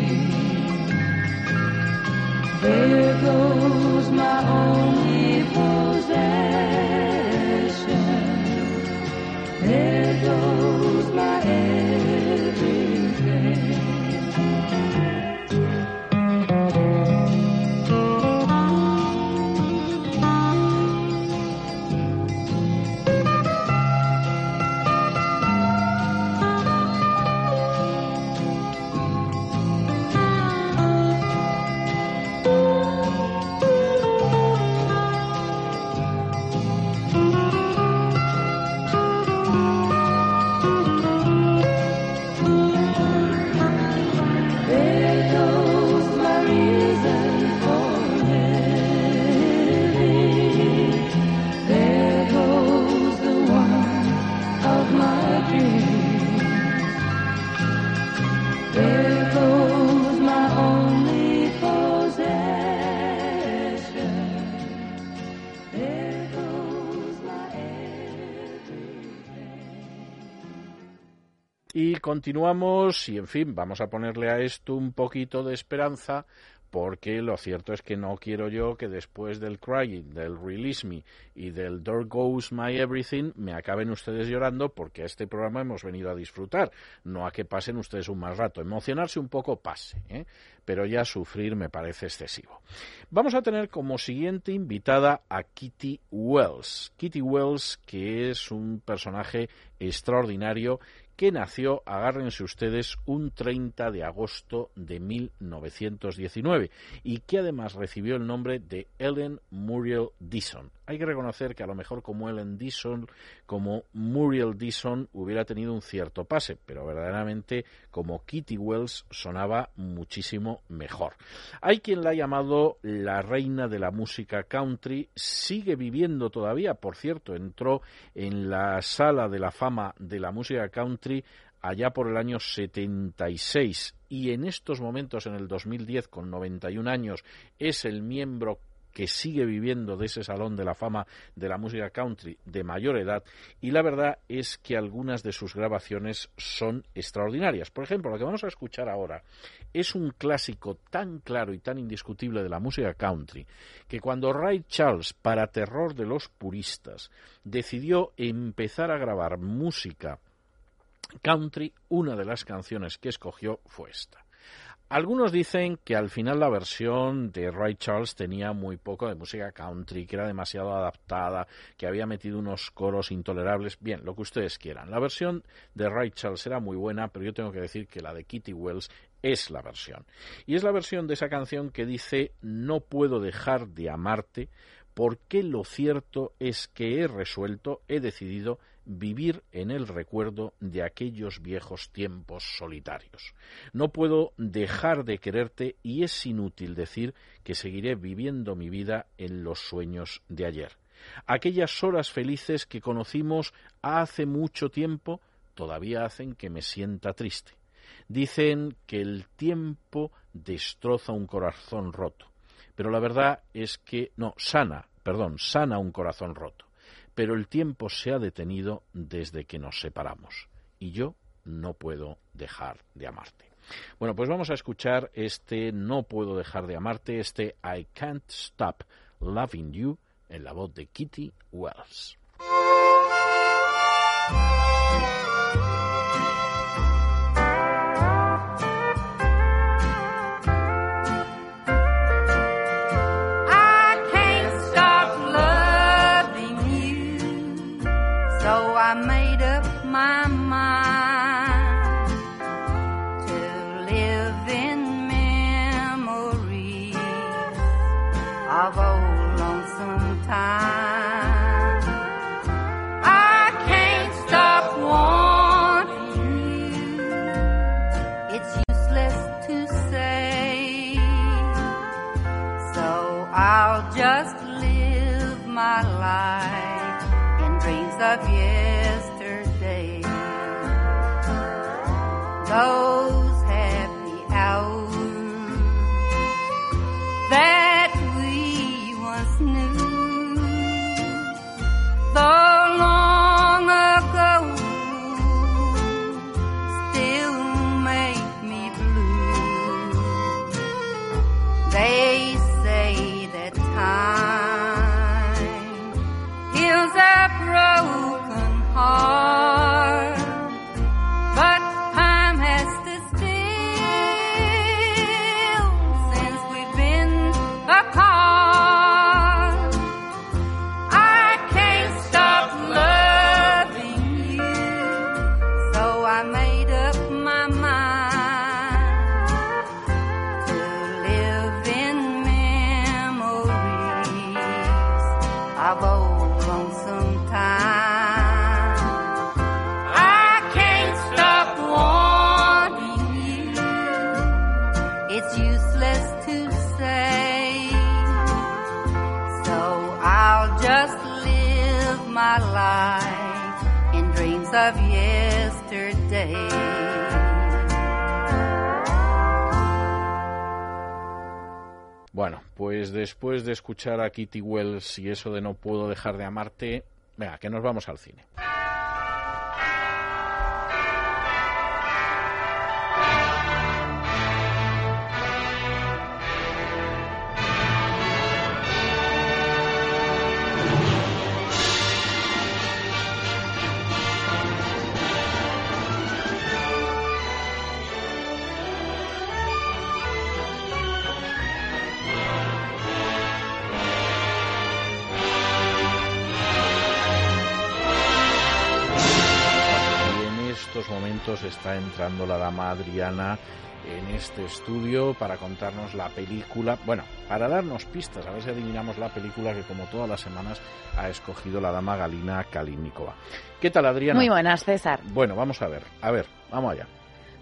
Continuamos y, en fin, vamos a ponerle a esto un poquito de esperanza porque lo cierto es que no quiero yo que después del Crying, del Release Me y del There Goes My Everything me acaben ustedes llorando porque a este programa hemos venido a disfrutar, no a que pasen ustedes un mal rato. Emocionarse un poco pase, ¿eh? pero ya sufrir me parece excesivo. Vamos a tener como siguiente invitada a Kitty Wells. Kitty Wells, que es un personaje extraordinario que nació, agárrense ustedes, un 30 de agosto de 1919 y que además recibió el nombre de Ellen Muriel Dixon. Hay que reconocer que a lo mejor como Ellen Dixon, como Muriel Dixon hubiera tenido un cierto pase, pero verdaderamente como Kitty Wells sonaba muchísimo mejor. Hay quien la ha llamado la reina de la música country, sigue viviendo todavía, por cierto, entró en la sala de la fama de la música country allá por el año 76 y en estos momentos, en el 2010, con 91 años, es el miembro que sigue viviendo de ese salón de la fama de la música country de mayor edad y la verdad es que algunas de sus grabaciones son extraordinarias. Por ejemplo, lo que vamos a escuchar ahora es un clásico tan claro y tan indiscutible de la música country que cuando Ray Charles, para terror de los puristas, decidió empezar a grabar música country, una de las canciones que escogió fue esta. Algunos dicen que al final la versión de Ray Charles tenía muy poco de música country, que era demasiado adaptada, que había metido unos coros intolerables. Bien, lo que ustedes quieran. La versión de Ray Charles era muy buena, pero yo tengo que decir que la de Kitty Wells es la versión. Y es la versión de esa canción que dice No puedo dejar de amarte porque lo cierto es que he resuelto, he decidido vivir en el recuerdo de aquellos viejos tiempos solitarios. No puedo dejar de quererte y es inútil decir que seguiré viviendo mi vida en los sueños de ayer. Aquellas horas felices que conocimos hace mucho tiempo todavía hacen que me sienta triste. Dicen que el tiempo destroza un corazón roto, pero la verdad es que no, sana, perdón, sana un corazón roto pero el tiempo se ha detenido desde que nos separamos y yo no puedo dejar de amarte. Bueno, pues vamos a escuchar este No puedo dejar de amarte, este I can't stop loving you en la voz de Kitty Wells. Of old pues después de escuchar a Kitty Wells y eso de no puedo dejar de amarte, venga, que nos vamos al cine. Entrando la dama Adriana en este estudio para contarnos la película, bueno, para darnos pistas, a ver si adivinamos la película que como todas las semanas ha escogido la dama Galina Kalinikova. ¿Qué tal, Adriana? Muy buenas, César. Bueno, vamos a ver, a ver, vamos allá.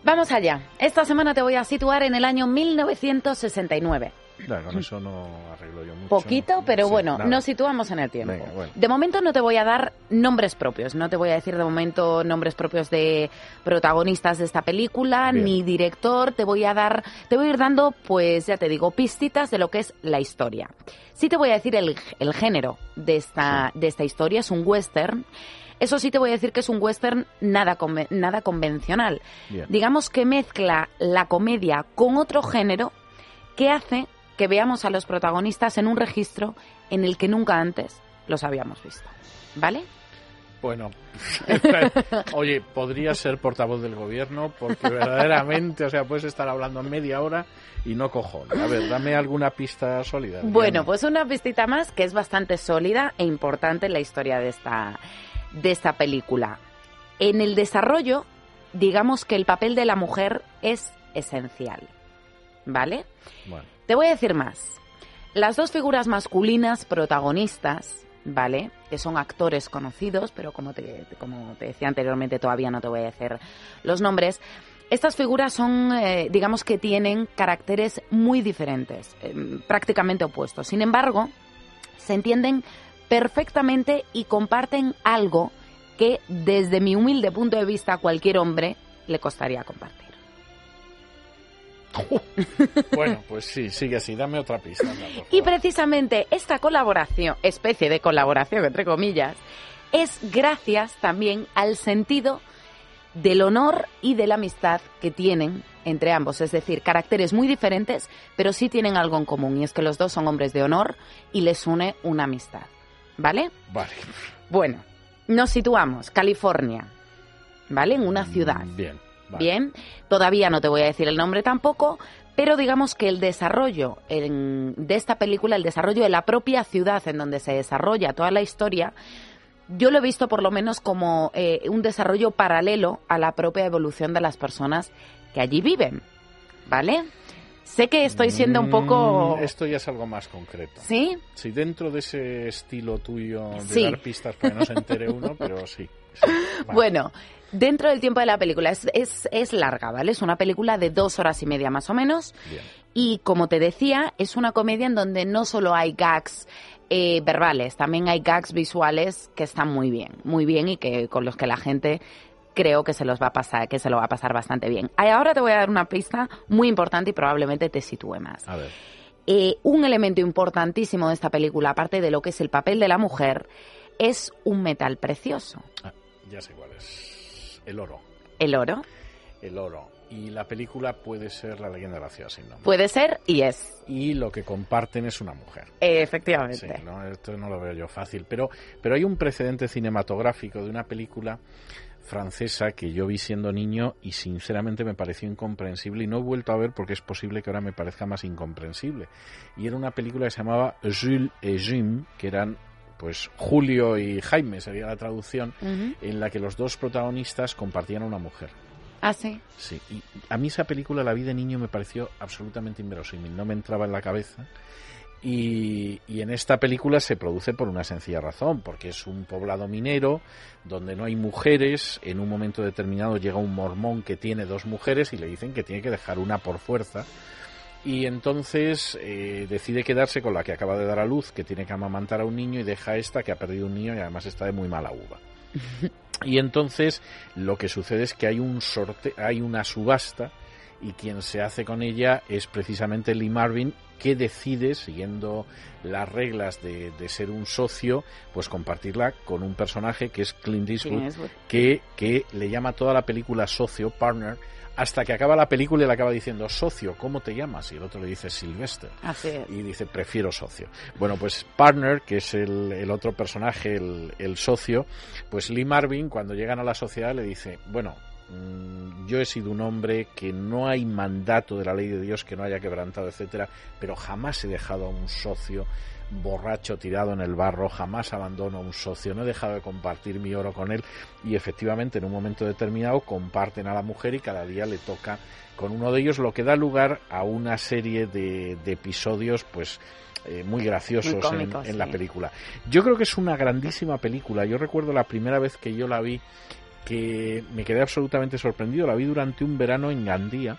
Vamos allá. Esta semana te voy a situar en el año 1969. Claro, con eso no arreglo yo mucho. Poquito, pero Sí, bueno, nada. nos situamos en el tiempo. Venga, bueno. De momento no te voy a dar nombres propios, no te voy a decir de momento nombres propios de protagonistas de esta película, Bien. ni director, te voy a dar, te voy a ir dando, pues ya te digo, pistitas de lo que es la historia. Sí te voy a decir el, el género de esta, de esta historia, es un western. Eso sí te voy a decir que es un western nada, conve- nada convencional. Bien. Digamos que mezcla la comedia con otro género que hace que veamos a los protagonistas en un registro en el que nunca antes los habíamos visto. ¿Vale? Bueno, <laughs> oye, podría ser portavoz del gobierno porque verdaderamente, o sea, puedes estar hablando media hora y no cojones. A ver, dame alguna pista sólida. Bueno, pues una pistita más que es bastante sólida e importante en la historia de esta, de esta película. En el desarrollo, digamos que el papel de la mujer es esencial. ¿Vale? Bueno, Te voy a decir más. Las dos figuras masculinas protagonistas, ¿vale? Que son actores conocidos, pero como te, como te decía anteriormente, todavía no te voy a decir los nombres. Estas figuras son, eh, digamos que tienen caracteres muy diferentes, eh, prácticamente opuestos. Sin embargo, se entienden perfectamente y comparten algo que, desde mi humilde punto de vista, a cualquier hombre le costaría compartir. <laughs> bueno, pues sí, sigue así. Dame otra pista. anda, Y precisamente esta colaboración, especie de colaboración entre comillas, es gracias también al sentido del honor y de la amistad que tienen entre ambos. Es decir, caracteres muy diferentes, pero sí tienen algo en común, y es que los dos son hombres de honor y les une una amistad. ¿Vale? Vale. Bueno, nos situamos, California, ¿vale? En una ciudad. Bien. Vale. Bien, todavía no te voy a decir el nombre tampoco, pero digamos que el desarrollo en- de esta película, el desarrollo de la propia ciudad en donde se desarrolla toda la historia, yo lo he visto por lo menos como eh, un desarrollo paralelo a la propia evolución de las personas que allí viven, ¿vale? Sé que estoy siendo un poco... Mm, Esto ya es algo más concreto. ¿Sí? Sí, dentro de ese estilo tuyo de Sí. dar pistas para que no se entere uno, pero sí. sí. <laughs> Vale. Bueno, dentro del tiempo de la película es, es, es larga, ¿vale? Es una película de dos horas y media más o menos. Bien. Y como te decía, es una comedia en donde no solo hay gags eh, verbales, también hay gags visuales que están muy bien, muy bien y que con los que la gente creo que se los va a pasar, que se lo va a pasar bastante bien. Ahora te voy a dar una pista muy importante y probablemente te sitúe más. A ver. Eh, un elemento importantísimo de esta película, aparte de lo que es el papel de la mujer, es un metal precioso, Ah, ya sé cuál es. El oro. el oro. El oro. Y la película puede ser La leyenda de la ciudad sin nombre. Puede ser y es, Y lo que comparten es una mujer. Sí, efectivamente. no, esto no lo veo yo fácil. Pero, pero hay un precedente cinematográfico de una película francesa que yo vi siendo niño y sinceramente me pareció incomprensible y no he vuelto a ver porque es posible que ahora me parezca más incomprensible. Y era una película que se llamaba Jules et Jim, que eran pues Julio y Jaime sería la traducción, en la que los dos protagonistas compartían a una mujer. Ah, sí. Sí, y a mí esa película la vi de niño me pareció absolutamente inverosímil, no me entraba en la cabeza. Y, y en esta película se produce por una sencilla razón, porque es un poblado minero donde no hay mujeres, en un momento determinado llega un mormón que tiene dos mujeres y le dicen que tiene que dejar una por fuerza. Y entonces eh, decide quedarse con la que acaba de dar a luz, que tiene que amamantar a un niño, y deja a esta que ha perdido un niño y además está de muy mala uva. <laughs> Y entonces lo que sucede es que hay un sorte hay una subasta y quien se hace con ella es precisamente Lee Marvin que decide, siguiendo las reglas de, de ser un socio, pues compartirla con un personaje que es Clint Eastwood, Clint Eastwood. que, que le llama toda la película socio, partner, hasta que acaba la película y le acaba diciendo, socio, ¿cómo te llamas? Y el otro le dice Sylvester Así es. y dice prefiero socio. Bueno, pues Partner, que es el, el otro personaje, el, el socio, pues Lee Marvin cuando llegan a la sociedad le dice, bueno, yo he sido un hombre que no hay mandato de la ley de Dios que no haya quebrantado, etcétera, pero jamás he dejado a un socio borracho tirado en el barro, jamás abandono a un socio, no he dejado de compartir mi oro con él y efectivamente en un momento determinado comparten a la mujer y cada día le toca con uno de ellos, lo que da lugar a una serie de, de episodios pues eh, muy graciosos Muy en, en la película. Yo creo que es una grandísima película. Yo recuerdo la primera vez que yo la vi que me quedé absolutamente sorprendido. La vi durante un verano en Gandía.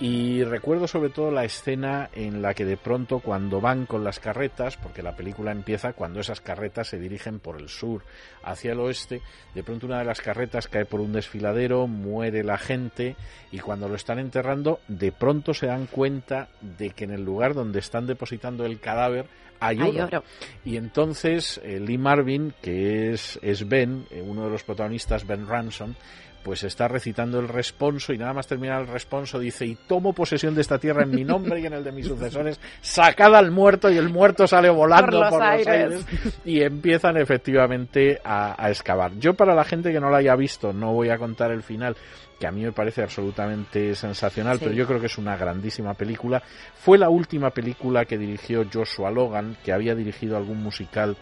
Y recuerdo sobre todo la escena en la que de pronto cuando van con las carretas, porque la película empieza cuando esas carretas se dirigen por el sur hacia el oeste, de pronto una de las carretas cae por un desfiladero, muere la gente y cuando lo están enterrando, de pronto se dan cuenta de que en el lugar donde están depositando el cadáver hay oro. Y entonces eh, Lee Marvin, que es, es Ben, eh, uno de los protagonistas, Ben Ransom, pues está recitando el responso y nada más terminar el responso dice y tomo posesión de esta tierra en mi nombre y en el de mis <laughs> sucesores, sacad al muerto y el muerto sale volando Por por los los, aires. aires y empiezan efectivamente a, a excavar. Yo para la gente que no la haya visto no voy a contar el final que a mí me parece absolutamente sensacional, Sí. pero yo creo que es una grandísima película. Fue la última película que dirigió Joshua Logan, que había dirigido algún musical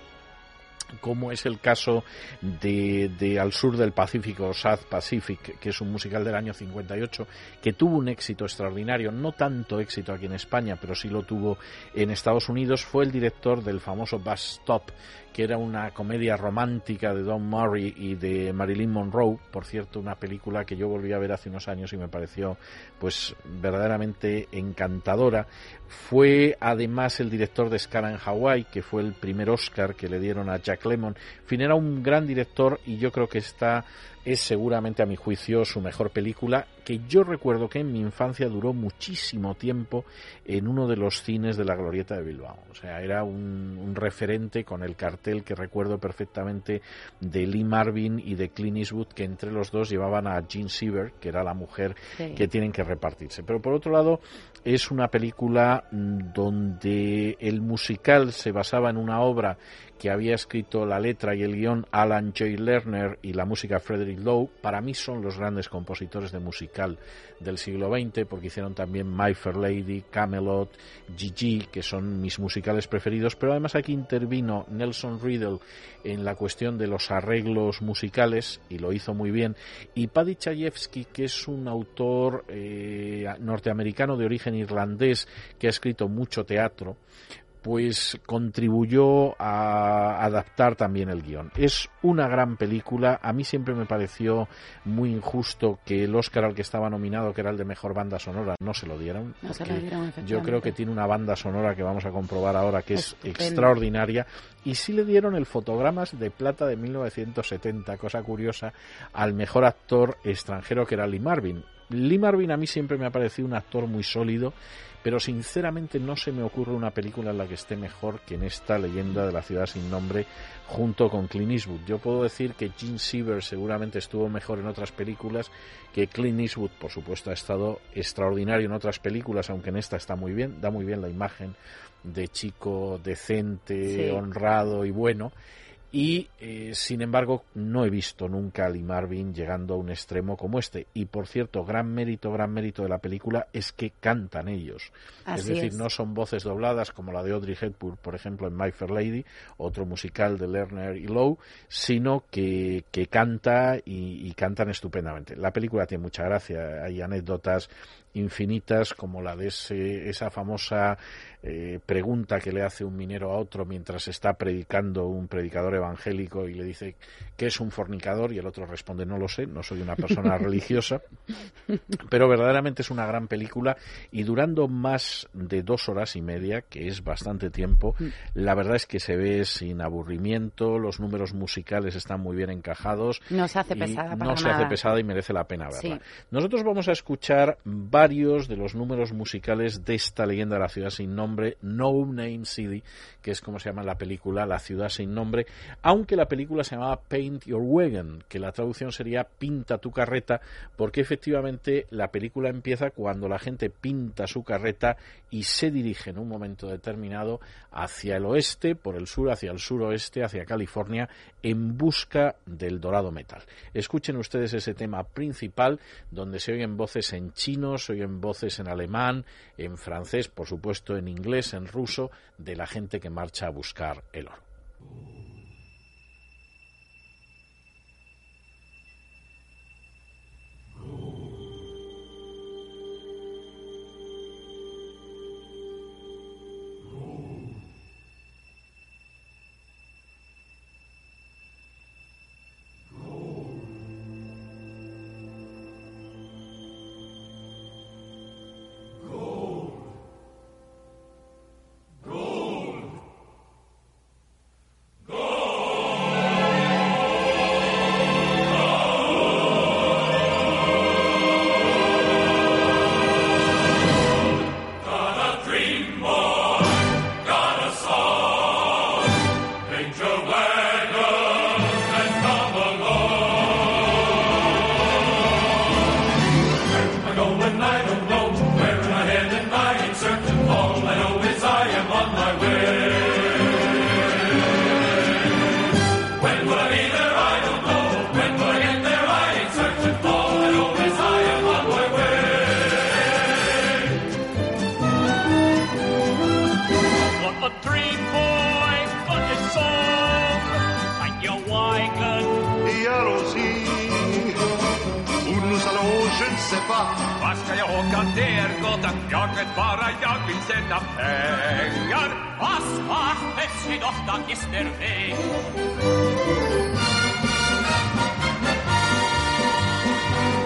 como es el caso de, de Al Sur del Pacífico, South Pacific, que es un musical del año 58, que tuvo un éxito extraordinario, no tanto éxito aquí en España, pero sí lo tuvo en Estados Unidos, fue el director del famoso Bus Stop, que era una comedia romántica de Don Murray y de Marilyn Monroe, por cierto, una película que yo volví a ver hace unos años y me pareció pues verdaderamente encantadora. Fue además el director de Scala en Hawaii, que fue el primer Oscar que le dieron a Jack Lemmon. En fin, era un gran director y yo creo que esta es seguramente a mi juicio su mejor película, que yo recuerdo que en mi infancia duró muchísimo tiempo en uno de los cines de la Glorieta de Bilbao. O sea, era un, un referente con el cartel que recuerdo perfectamente de Lee Marvin y de Clint Eastwood, que entre los dos llevaban a Jean Seaver, que era la mujer Sí. que tienen que repartirse. Pero por otro lado, es una película mm, donde el musical se basaba en una obra que había escrito la letra y el guion Alan J. Lerner y la música Frederick Lowe. Para mí son los grandes compositores de musical del siglo XX, porque hicieron también My Fair Lady, Camelot, Gigi, que son mis musicales preferidos. Pero además aquí intervino Nelson Riddle en la cuestión de los arreglos musicales y lo hizo muy bien. Y Paddy Chayefsky, que es un autor eh, norteamericano de origen irlandés que ha escrito mucho teatro, pues contribuyó a adaptar también el guion. Es una gran película. A mí siempre me pareció muy injusto que el Oscar al que estaba nominado, que era el de mejor banda sonora, no se lo dieron. No se porque lo dieron, yo creo que tiene una banda sonora que vamos a comprobar ahora que es extraordinaria. Y sí le dieron el Fotogramas de Plata de 1970, cosa curiosa, al mejor actor extranjero que era Lee Marvin. Lee Marvin a mí siempre me ha parecido un actor muy sólido, pero sinceramente no se me ocurre una película en la que esté mejor que en esta leyenda de la ciudad sin nombre junto con Clint Eastwood. Yo puedo decir que Gene Seaver seguramente estuvo mejor en otras películas, que Clint Eastwood por supuesto ha estado extraordinario en otras películas, aunque en esta está muy bien, da muy bien la imagen de chico decente, Sí. honrado y bueno. Y eh, sin embargo no he visto nunca a Lee Marvin llegando a un extremo como este. Y por cierto, gran mérito, gran mérito de la película es que cantan ellos. es decir, es. no son voces dobladas como la de Audrey Hepburn, por ejemplo, en My Fair Lady, otro musical de Lerner y Lowe, sino que, que canta y, y cantan estupendamente. La película tiene mucha gracia, hay anécdotas infinitas como la de ese, esa famosa eh, pregunta que le hace un minero a otro mientras está predicando un predicador evangélico y le dice ¿qué es un fornicador? y el otro responde no lo sé, no soy una persona <laughs> religiosa pero verdaderamente es una gran película y durando más de dos horas y media, que es bastante tiempo, la verdad es que se ve sin aburrimiento, los números musicales están muy bien encajados. No se hace pesada para No se hace pesada y merece la pena verla. Sí. Nosotros vamos a escuchar varios de los números musicales de esta leyenda de la ciudad sin nombre, No Name City, que es como se llama en la película La ciudad sin nombre, aunque la película se llamaba Paint Your Wagon, que la traducción sería Pinta tu carreta, porque efectivamente la película empieza cuando la gente pinta su carreta y se dirige en un momento determinado hacia el oeste, por el sur, hacia el suroeste, hacia California, en busca del dorado metal. Escuchen ustedes ese tema principal donde se oyen voces en chino, se oyen voces en alemán, en francés, por supuesto en inglés, en ruso, de la gente que marcha a buscar el oro. dann ist der Weg.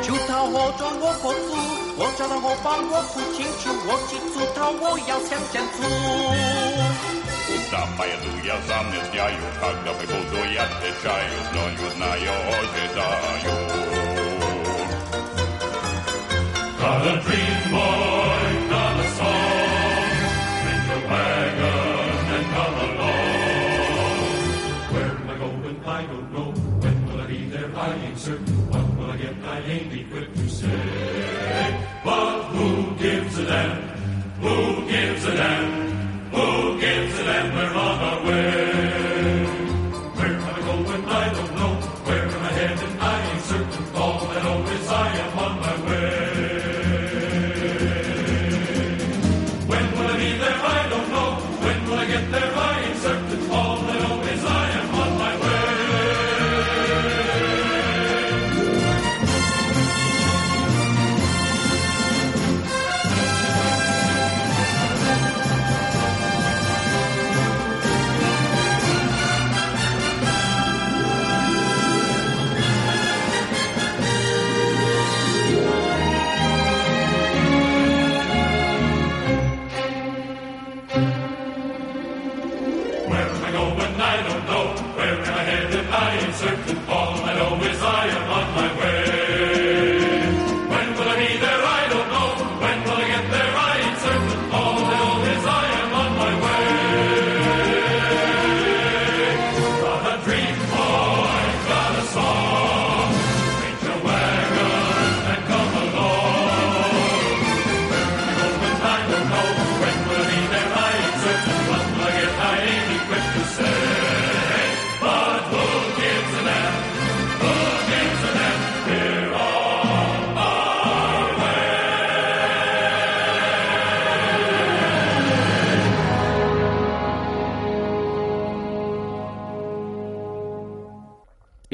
秋桃我种我不足，我找到我把我不清楚，我记住它我要向前走。 Sama ja tu ja sam ne sjaju, kak da me budu ja Ain't certain. What will I get? I ain't equipped to say. But who gives a damn? Who gives a damn? Who gives a damn? We're on our way.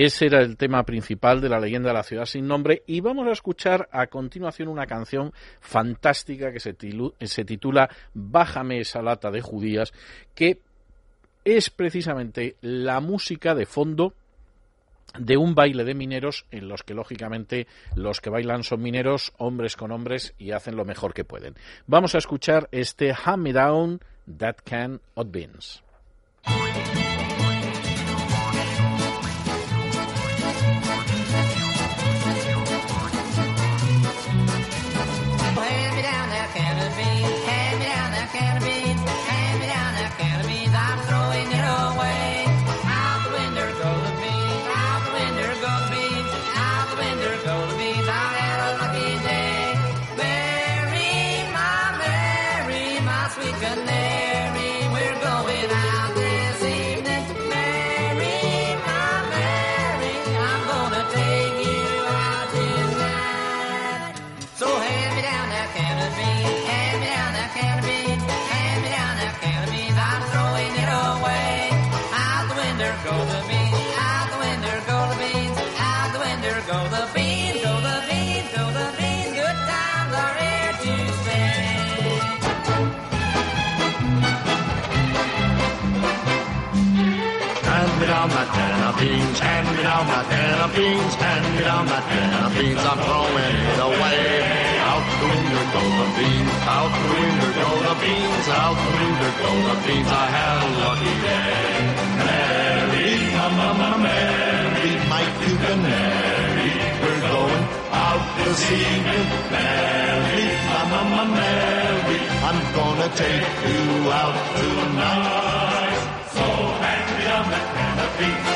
Ese era el tema principal de la leyenda de la ciudad sin nombre y vamos a escuchar a continuación una canción fantástica que se, titula Bájame esa lata de judías, que es precisamente la música de fondo de un baile de mineros en los que lógicamente los que bailan son mineros, hombres con hombres y hacen lo mejor que pueden. Vamos a escuchar este Hand Down That Can Hot Beans. Beans, hand me down that can of beans, hand me down that can of beans. I'm throwing it away. Out the window go the beans, out the window go the beans, out the window go the beans. I had a lucky day. Mary, mama, Mary, Mike, you can marry. We're going out this evening. Mary, mama, Mary, I'm gonna take you out tonight. So hand me down that can of beans,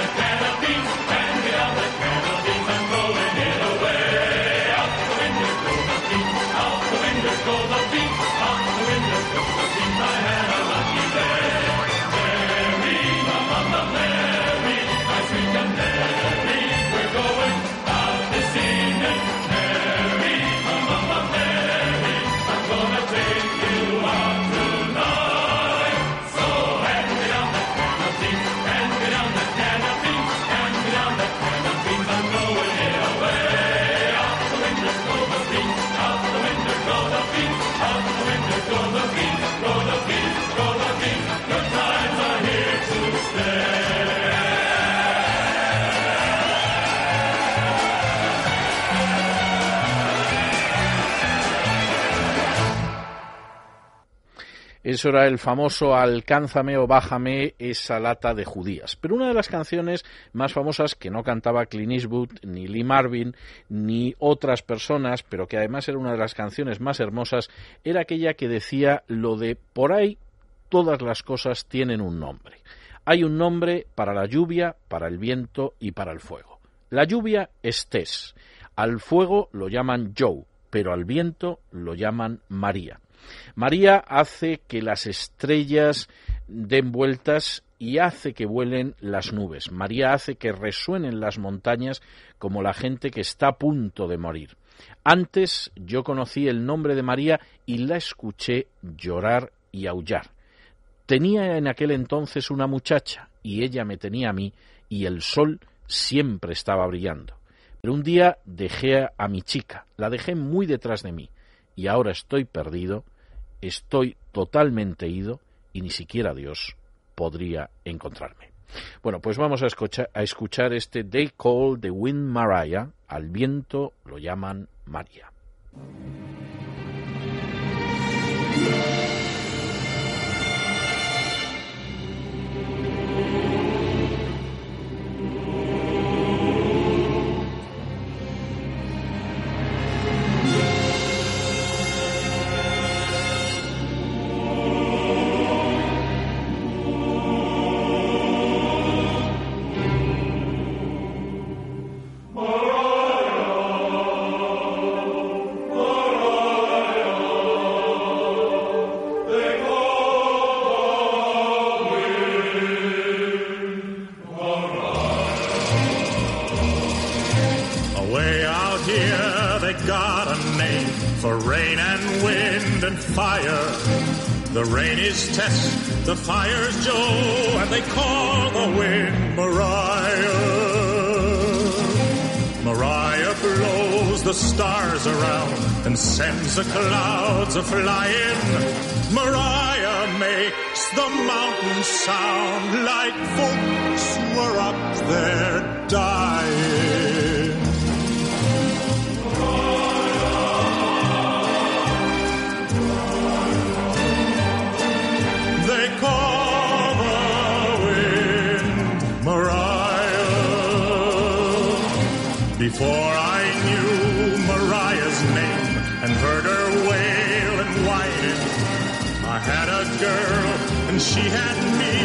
Eso era el famoso Alcánzame o Bájame esa lata de judías. Pero una de las canciones más famosas que no cantaba Clint ni Lee Marvin, ni otras personas, pero que además era una de las canciones más hermosas, era aquella que decía lo de por ahí todas las cosas tienen un nombre. Hay un nombre para la lluvia, para el viento y para el fuego. La lluvia es Tess, al fuego lo llaman Joe, pero al viento lo llaman María. María hace que las estrellas den vueltas y hace que vuelen las nubes. María hace que resuenen las montañas como la gente que está a punto de morir. Antes yo conocí el nombre de María y la escuché llorar y aullar. Tenía en aquel entonces una muchacha y ella me tenía a mí y el sol siempre estaba brillando. Pero un día dejé a mi chica, la dejé muy detrás de mí y ahora estoy perdido, estoy totalmente ido y ni siquiera Dios podría encontrarme. Bueno, pues vamos a escuchar, este They Call the Wind Mariah, al viento lo llaman María. The clouds are flying. Mariah makes the mountains sound like folks were up there dying. They call the wind Mariah. Before I she had me,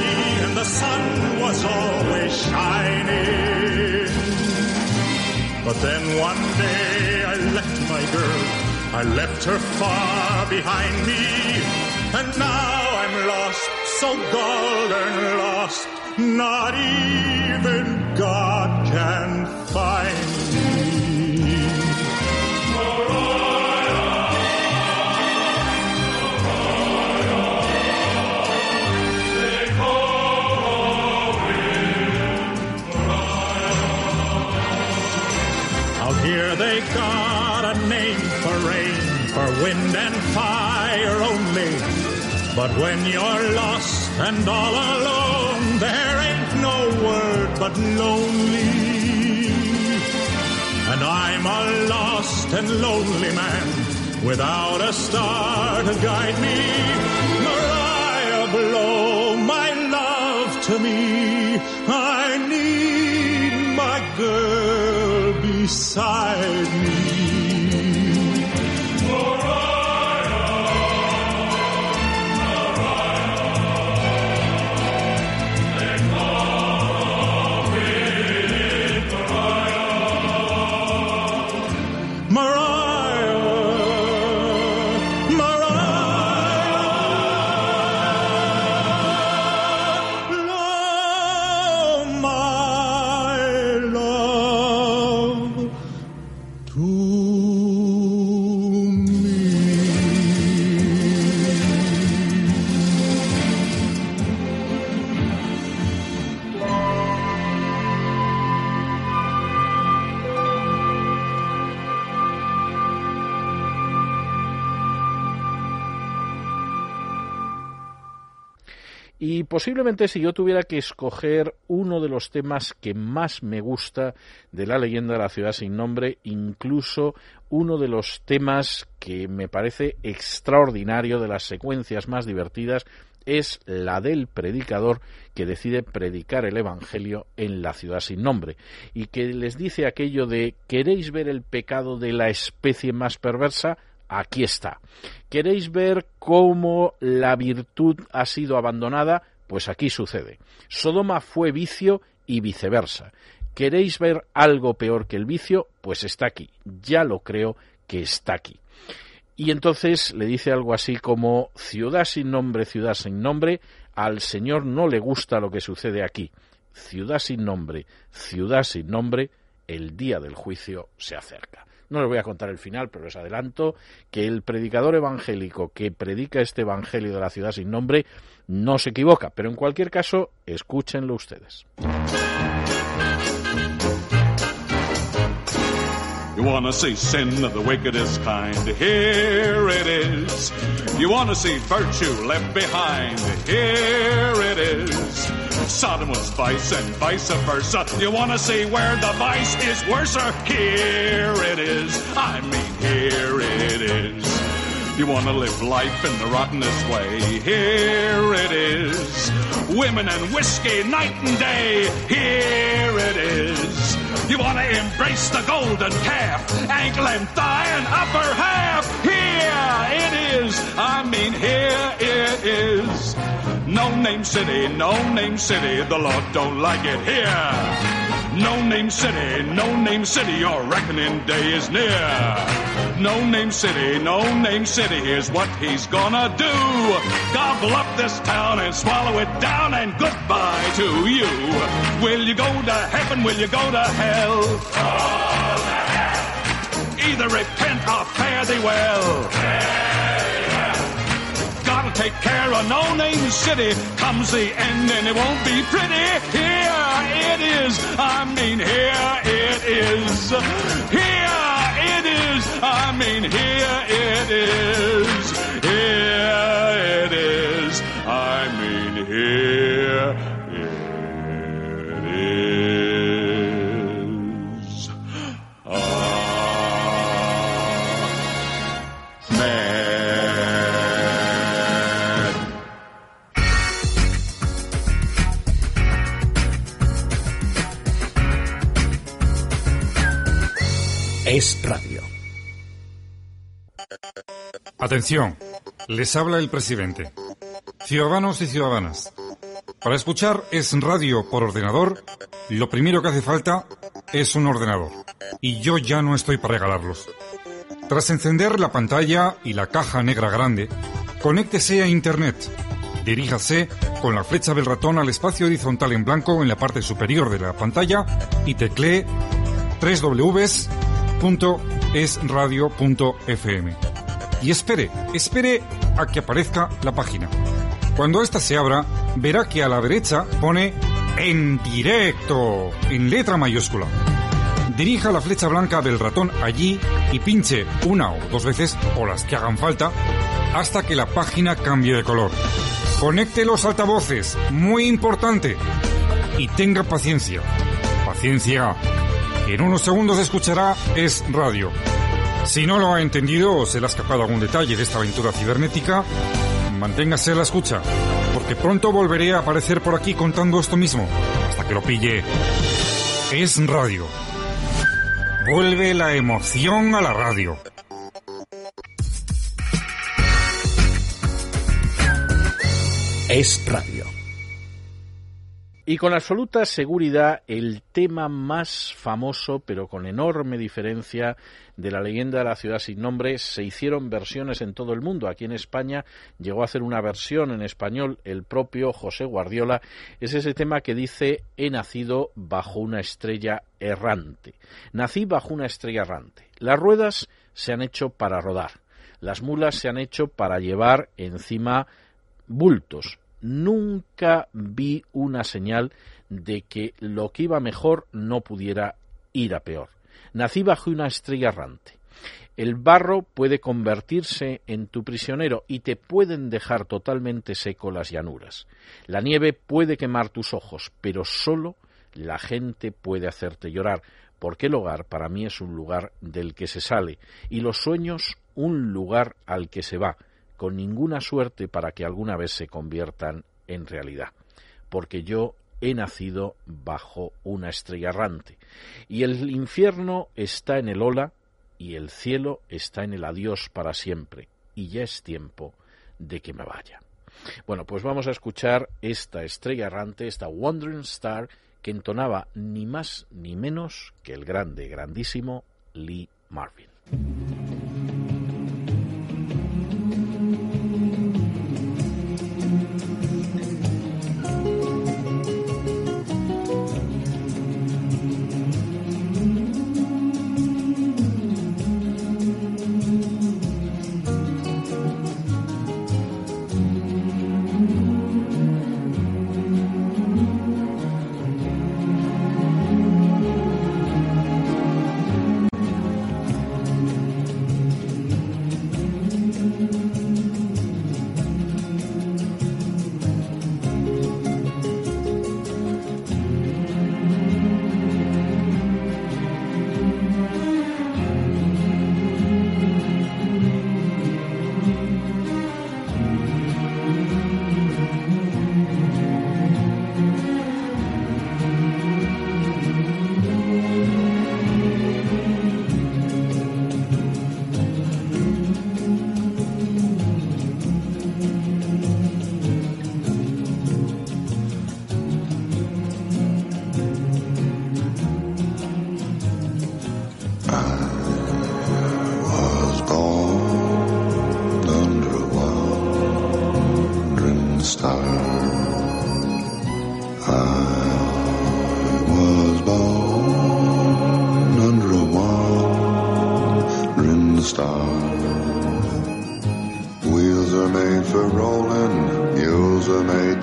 and the sun was always shining. But then one day I left my girl, I left her far behind me, and now I'm lost, so golden lost, not even God can find me. For rain, for wind and fire only. But when you're lost and all alone, there ain't no word but lonely. And I'm a lost and lonely man without a star to guide me. Mariah, blow my love to me. I my girl beside me. Posiblemente si yo tuviera que escoger uno de los temas que más me gusta de la leyenda de la ciudad sin nombre, incluso uno de los temas que me parece extraordinario, de las secuencias más divertidas, es la del predicador que decide predicar el Evangelio en la ciudad sin nombre y que les dice aquello de ¿queréis ver el pecado de la especie más perversa? Aquí está. ¿Queréis ver cómo la virtud ha sido abandonada? Pues aquí sucede. Sodoma fue vicio y viceversa. ¿Queréis ver algo peor que el vicio? Pues está aquí. Ya lo creo que está aquí. Y entonces le dice algo así como ciudad sin nombre, ciudad sin nombre, al Señor no le gusta lo que sucede aquí. Ciudad sin nombre, ciudad sin nombre, el día del juicio se acerca. No les voy a contar el final, pero les adelanto que el predicador evangélico que predica este evangelio de la ciudad sin nombre no se equivoca, pero en cualquier caso, escúchenlo ustedes. You want to see sin of the wickedest kind? Here it is. You want to see virtue left behind? Here it is. Sodom was vice and vice versa. You want to see where the vice is worse? Here it is. I mean, here it is. You want to live life in the rottenest way? Here it is. Women and whiskey night and day. Here it is. You want to embrace the golden calf, ankle and thigh and upper half. Here it is. I mean, here it is. No name city, no name city. The Lord don't like it here. No name city, no name city. Your reckoning day is near. No name city, no name city. Here's what he's gonna do. Gobble up this town and swallow it down and goodbye to you. Will you go to heaven? Will you go to hell? Either repent or fare thee well. Take care of no name city. Comes the end and it won't be pretty. Here it is. I mean, here it is. Here it is. I mean, here it is. Here it is. I mean, here it is. Es radio. Atención, les habla el presidente. Ciudadanos y ciudadanas, para escuchar Es Radio por ordenador, lo primero que hace falta es un ordenador. Y yo ya no estoy para regalarlos. Tras encender la pantalla y la caja negra grande, conéctese a Internet. Diríjase con la flecha del ratón al espacio horizontal en blanco en la parte superior de la pantalla y teclee www.esradio.fm. Y espere, espere a que aparezca la página. Cuando ésta se abra, verá que a la derecha pone en directo, en letra mayúscula. dirija la flecha blanca del ratón allí y pinche una o dos veces, o las que hagan falta, hasta que la página cambie de color. Conecte los altavoces, muy importante. Y tenga paciencia. Paciencia. En unos segundos escuchará Es Radio. Si no lo ha entendido o se le ha escapado algún detalle de esta aventura cibernética, manténgase a la escucha, porque pronto volveré a aparecer por aquí contando esto mismo, hasta que lo pille. Es Radio. Vuelve la emoción a la radio. Es Radio. Y con absoluta seguridad el tema más famoso, pero con enorme diferencia, de la leyenda de la ciudad sin nombre, se hicieron versiones en todo el mundo. Aquí en España llegó a hacer una versión en español el propio José Guardiola. Es ese tema que dice he nacido bajo una estrella errante. Nací bajo una estrella errante. Las ruedas se han hecho para rodar. Las mulas se han hecho para llevar encima bultos. Nunca vi una señal de que lo que iba mejor no pudiera ir a peor. Nací bajo una estrella errante. El barro puede convertirse en tu prisionero y te pueden dejar totalmente seco las llanuras. La nieve puede quemar tus ojos, pero solo la gente puede hacerte llorar, porque el hogar para mí es un lugar del que se sale y los sueños un lugar al que se va, con ninguna suerte para que alguna vez se conviertan en realidad, porque yo he nacido bajo una estrella errante, y el infierno está en el hola y el cielo está en el adiós para siempre, y ya es tiempo de que me vaya. Bueno, pues vamos a escuchar esta estrella errante, esta Wandering Star, que entonaba ni más ni menos que el grande, grandísimo Lee Marvin.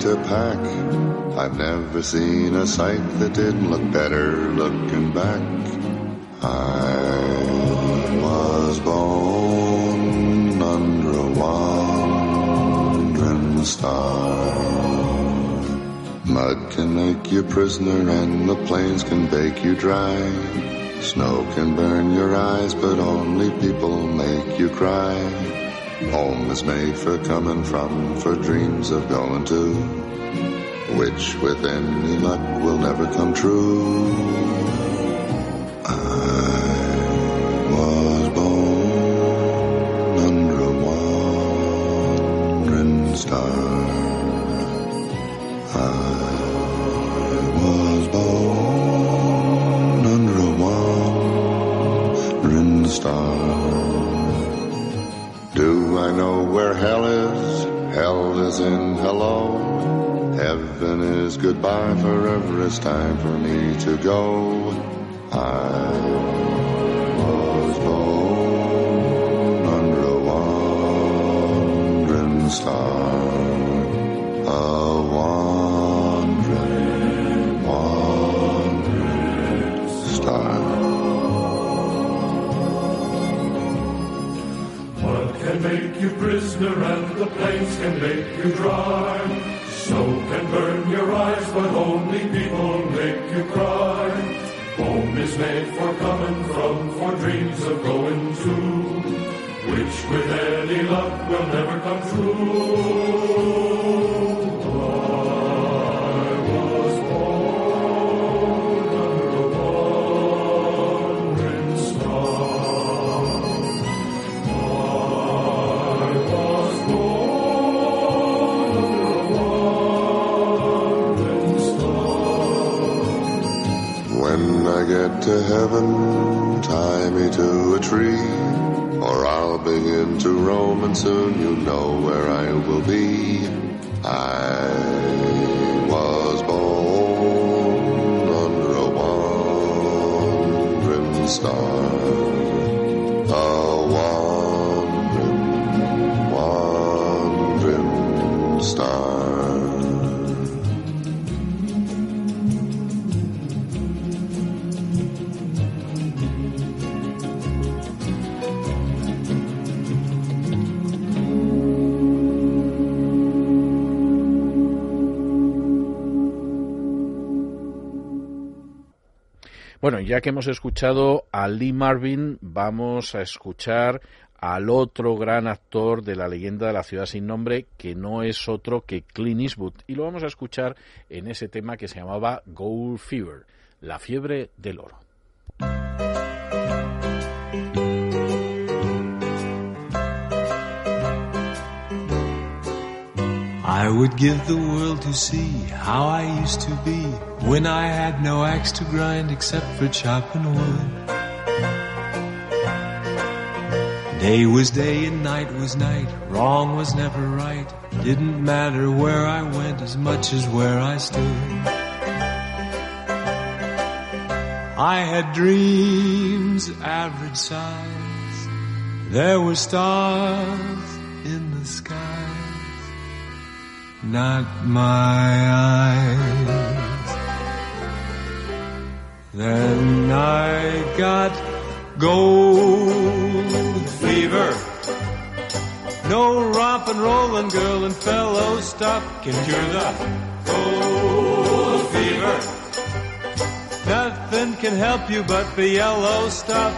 To pack. I've never seen a sight that didn't look better looking back. I was born under a wandering star. Mud can make you prisoner and the plains can bake you dry. Snow can burn your eyes, but only people make you cry. Home is made for coming from, for dreams of going to, which with any luck will never come true. it's time for me to go. I was born under a wandering star, a wandering, wandering star. What can make you prisoner and the plains can make you dry? People soon you'll know where I will be. Ya que hemos escuchado a Lee Marvin, vamos a escuchar al otro gran actor de la leyenda de la ciudad sin nombre, que no es otro que Clint Eastwood. Y lo vamos a escuchar en ese tema que se llamaba Gold Fever, la fiebre del oro. Would give the world to see how I used to be when I had no axe to grind except for chopping wood. Day was day and night was night, wrong was never right. Didn't matter where I went as much as where I stood. I had dreams average size. There were stars not my eyes. Then I got gold fever. No romping, rolling girl and fellow stuff can cure the gold fever. Nothing can help you but the yellow stuff.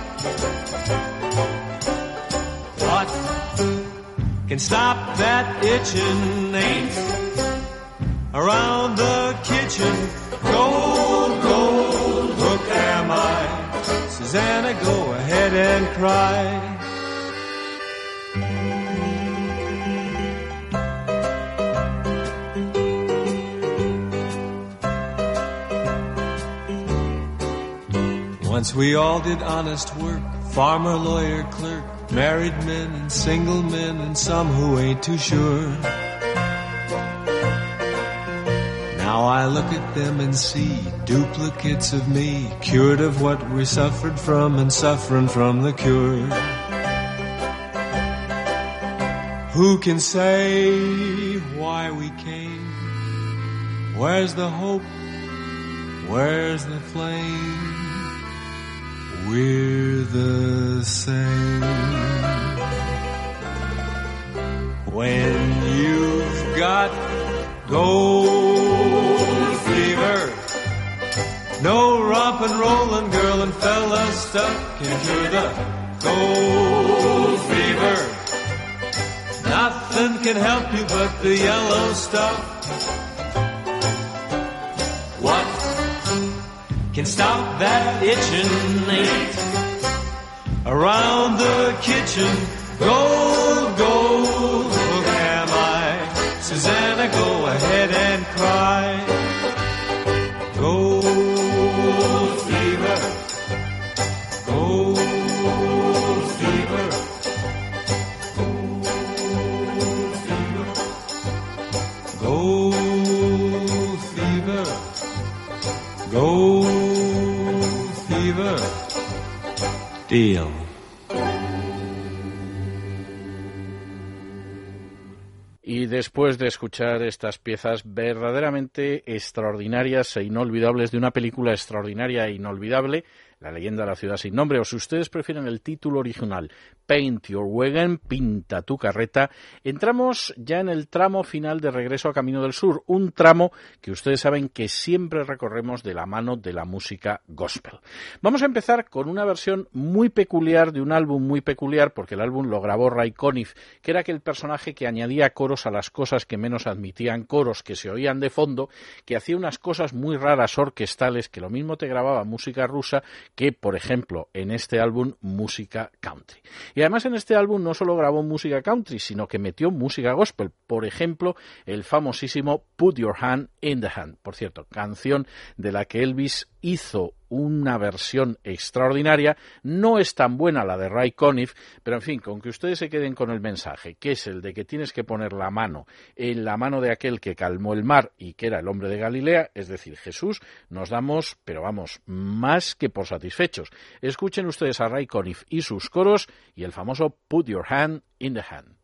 What can stop that itching? Ain't around the kitchen. Gold, gold, hook am I. Susanna, go ahead and cry. Once we all did honest work, farmer, lawyer, clerk, married men and single men and some who ain't too sure. Now I look at them and see duplicates of me, cured of what we suffered from and suffering from the cure. Who can say why we came? Where's the hope? Where's the flame? We're the same. When you've got gold fever, no romping, rolling girl and fella stuck cure the gold fever. Nothing can help you but the yellow stuff. Can stop that itching ain't around the kitchen. go, go, am I. Susanna, go ahead and cry. Y después de escuchar estas piezas verdaderamente extraordinarias e inolvidables de una película extraordinaria e inolvidable, La leyenda de la ciudad sin nombre, o si ustedes prefieren el título original, Paint Your Wagon, Pinta tu carreta, entramos ya en el tramo final de Regreso a Camino del Sur, un tramo que ustedes saben que siempre recorremos de la mano de la música gospel. Vamos a empezar con una versión muy peculiar de un álbum muy peculiar, porque el álbum lo grabó Ray Conniff, que era aquel personaje que añadía coros a las cosas que menos admitían coros, que se oían de fondo, que hacía unas cosas muy raras orquestales, que lo mismo te grababa música rusa que, por ejemplo, en este álbum, música country. Y además en este álbum no solo grabó música country, sino que metió música gospel. Por ejemplo, el famosísimo Put Your Hand in the Hand. Por cierto, canción de la que Elvis hizo una versión extraordinaria. No es tan buena la de Ray Conniff, pero en fin, con que ustedes se queden con el mensaje, que es el de que tienes que poner la mano en la mano de aquel que calmó el mar y que era el hombre de Galilea, es decir, Jesús, nos damos, pero vamos, más que por satisfechos. Escuchen ustedes a Ray Conniff y sus coros y el famoso Put Your Hand in the Hand.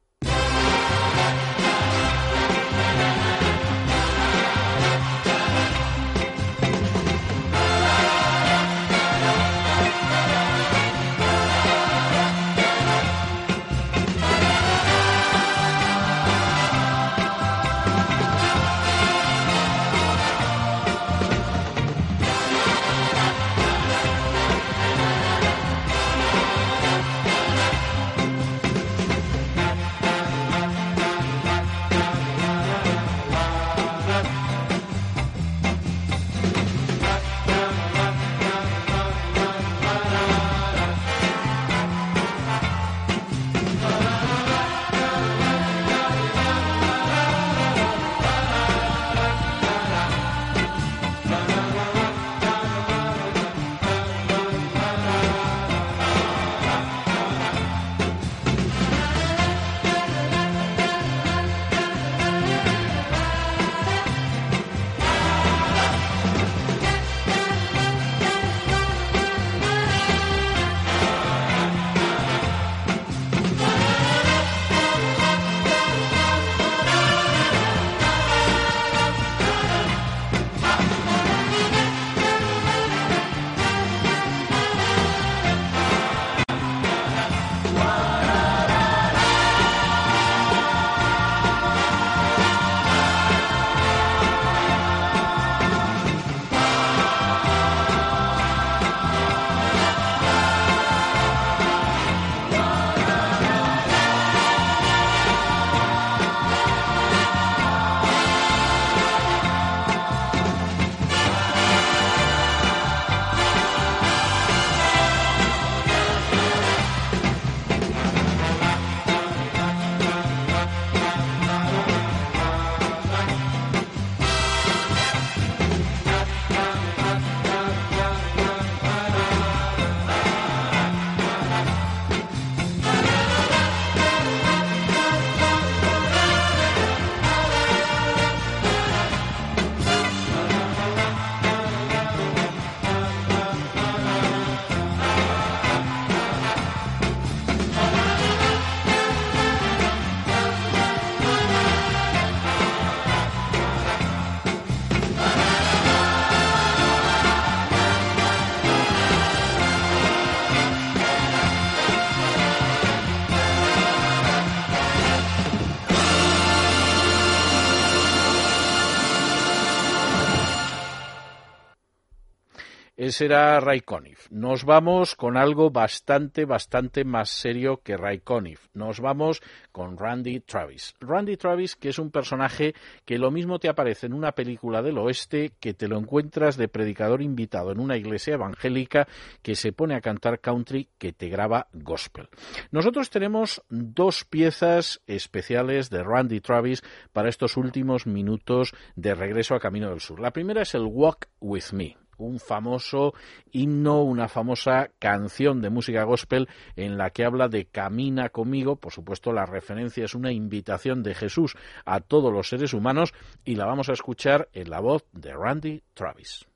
Ese era Ray Conniff. Nos vamos con algo bastante, bastante más serio que Ray Conniff. Nos vamos con Randy Travis. Randy Travis, que es un personaje que lo mismo te aparece en una película del oeste que te lo encuentras de predicador invitado en una iglesia evangélica que se pone a cantar country que te graba gospel. Nosotros tenemos dos piezas especiales de Randy Travis para estos últimos minutos de regreso a Camino del Sur. La primera es el Walk With Me un famoso himno, una famosa canción de música gospel en la que habla de camina conmigo. Por supuesto, la referencia es una invitación de Jesús a todos los seres humanos y la vamos a escuchar en la voz de Randy Travis.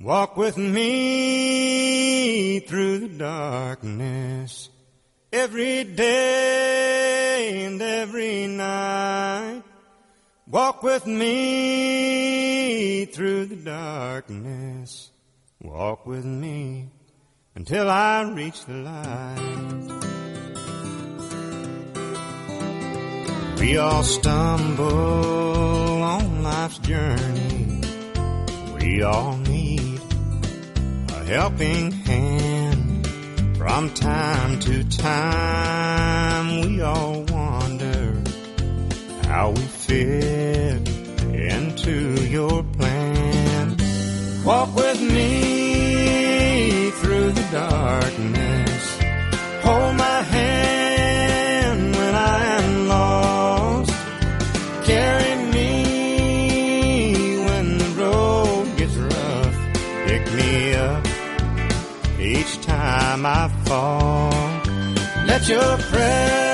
Walk with me through the darkness every day and every night. Walk with me through the darkness. Walk with me. until I reach the light. We all stumble on life's journey. We all need a helping hand. From time to time, we all how we fit into your plan. Walk with me through the darkness. Hold my hand when I am lost. Carry me when the road gets rough. Pick me up each time I fall. Let your presence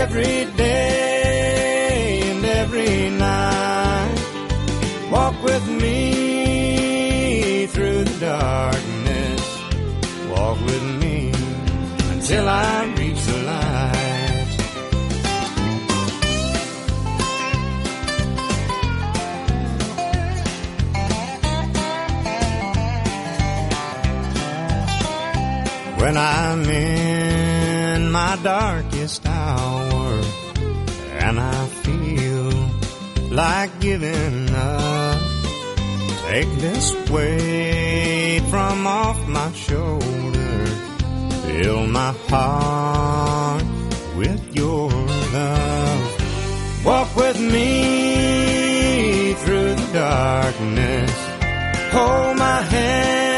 every day and every night. Walk with me through the darkness. Walk with me until I reach the light. When I'm in my darkest hour and I feel like giving up, take this weight from off my shoulder, fill my heart with your love. Walk with me through the darkness, hold my hand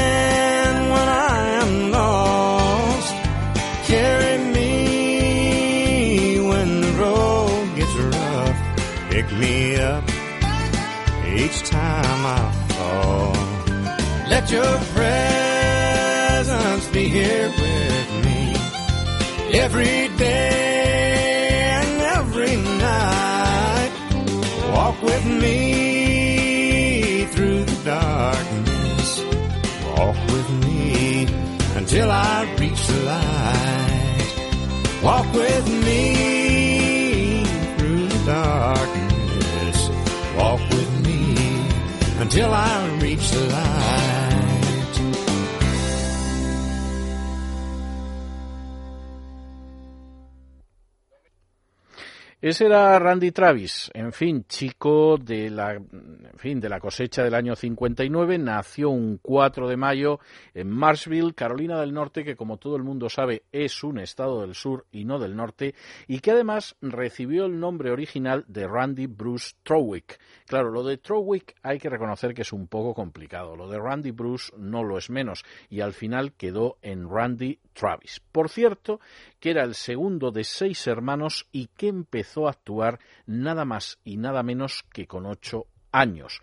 time I fall. Let your presence be here with me every day and every night. Walk with me through the darkness. Walk with me until I reach the light. Walk with me until I reach the light. Ese era Randy Travis, en fin, chico de la, en fin, de la cosecha del año 59, nació un 4 de mayo en Marshville, Carolina del Norte, que como todo el mundo sabe es un estado del sur y no del norte, y que además recibió el nombre original de Randy Bruce Trowick. Claro, lo de Trowick hay que reconocer que es un poco complicado, lo de Randy Bruce no lo es menos, y al final quedó en Randy Travis. Por cierto, que era el segundo de seis hermanos y que empezó a actuar nada más y nada menos que con ocho años.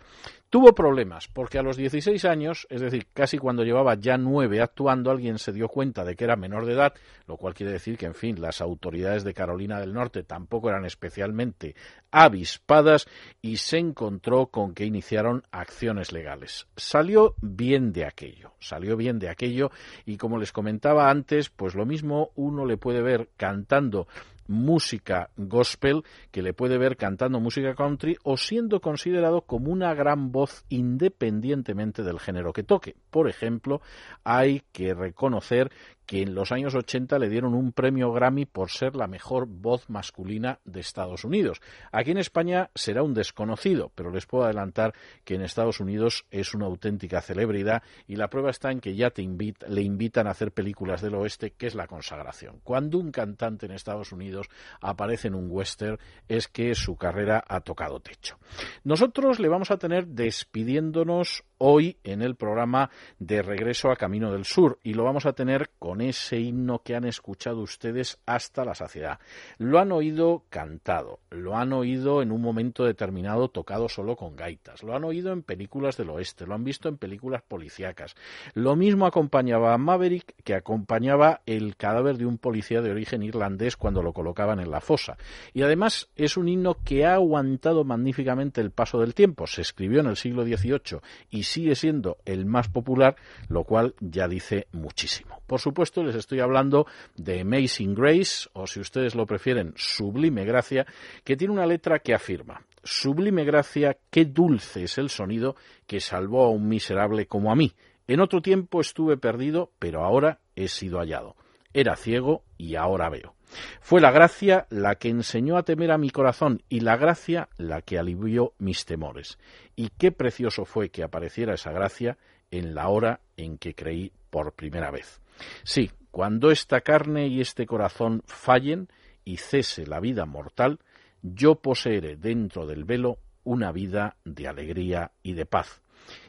Tuvo problemas porque a los 16 años, es decir, casi cuando llevaba ya nueve actuando, alguien se dio cuenta de que era menor de edad, lo cual quiere decir que, en fin, las autoridades de Carolina del Norte tampoco eran especialmente avispadas y se encontró con que iniciaron acciones legales. Salió bien de aquello, salió bien de aquello y como les comentaba antes, pues lo mismo uno le puede ver cantando música gospel que le puede ver cantando música country o siendo considerado como una gran voz independientemente del género que toque. Por ejemplo, hay que reconocer que en los años 80 le dieron un premio Grammy por ser la mejor voz masculina de Estados Unidos. Aquí en España será un desconocido, pero les puedo adelantar que en Estados Unidos es una auténtica celebridad y la prueba está en que ya te le invitan a hacer películas del oeste, que es la consagración. Cuando un cantante en Estados Unidos aparece en un western es que su carrera ha tocado techo. Nosotros le vamos a tener despidiéndonos hoy en el programa de Regreso a Camino del Sur y lo vamos a tener con ese himno que han escuchado ustedes hasta la saciedad. Lo han oído cantado, lo han oído en un momento determinado tocado solo con gaitas, lo han oído en películas del oeste, lo han visto en películas policíacas. Lo mismo acompañaba a Maverick que acompañaba el cadáver de un policía de origen irlandés cuando lo colocaban en la fosa. Y además es un himno que ha aguantado magníficamente el paso del tiempo. Se escribió en el siglo XVIII y sigue siendo el más popular, lo cual ya dice muchísimo. Por supuesto, les estoy hablando de Amazing Grace, o si ustedes lo prefieren, Sublime Gracia, que tiene una letra que afirma, Sublime Gracia, qué dulce es el sonido que salvó a un miserable como a mí. En otro tiempo estuve perdido, pero ahora he sido hallado. Era ciego y ahora veo. Fue la gracia la que enseñó a temer a mi corazón y la gracia la que alivió mis temores. Y qué precioso fue que apareciera esa gracia en la hora en que creí por primera vez. Sí, cuando esta carne y este corazón fallen y cese la vida mortal, yo poseeré dentro del velo una vida de alegría y de paz.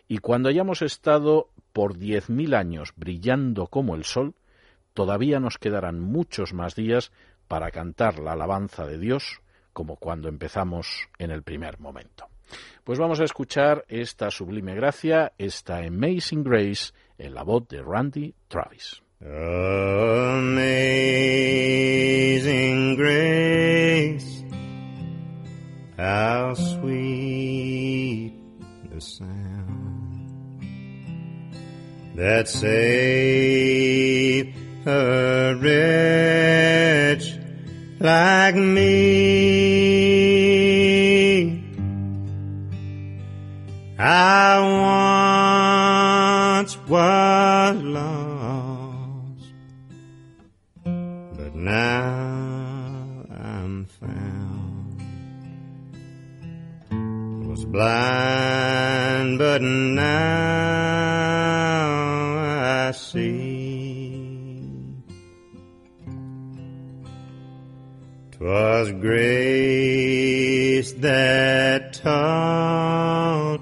Y cuando hayamos estado por diez mil años brillando como el sol, todavía nos quedarán muchos más días para cantar la alabanza de Dios como cuando empezamos en el primer momento. Pues vamos a escuchar esta sublime gracia, esta Amazing Grace, en la voz de Randy Travis. Amazing grace, how sweet the sound that saved a wretch like me. I once was lost, but now I'm found. Was blind, but now I see. 'Twas grace that taught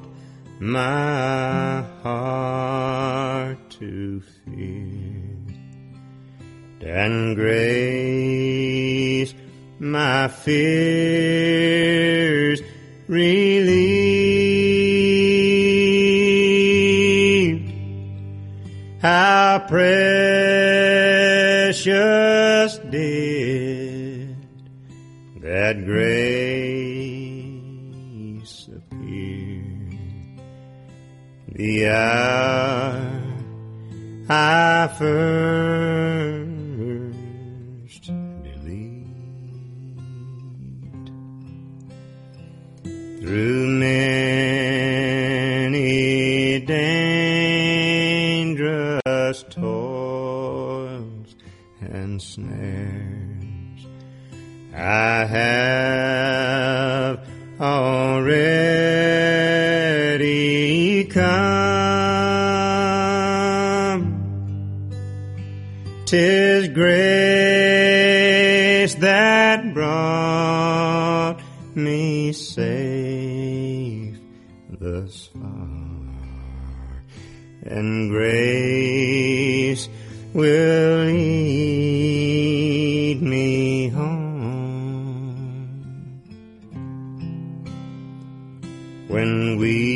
my heart to fear, and grace my fears relieved. How precious the hour I first believed. Through many dangerous toils and snares I have safe thus far, and grace will lead me home. When we've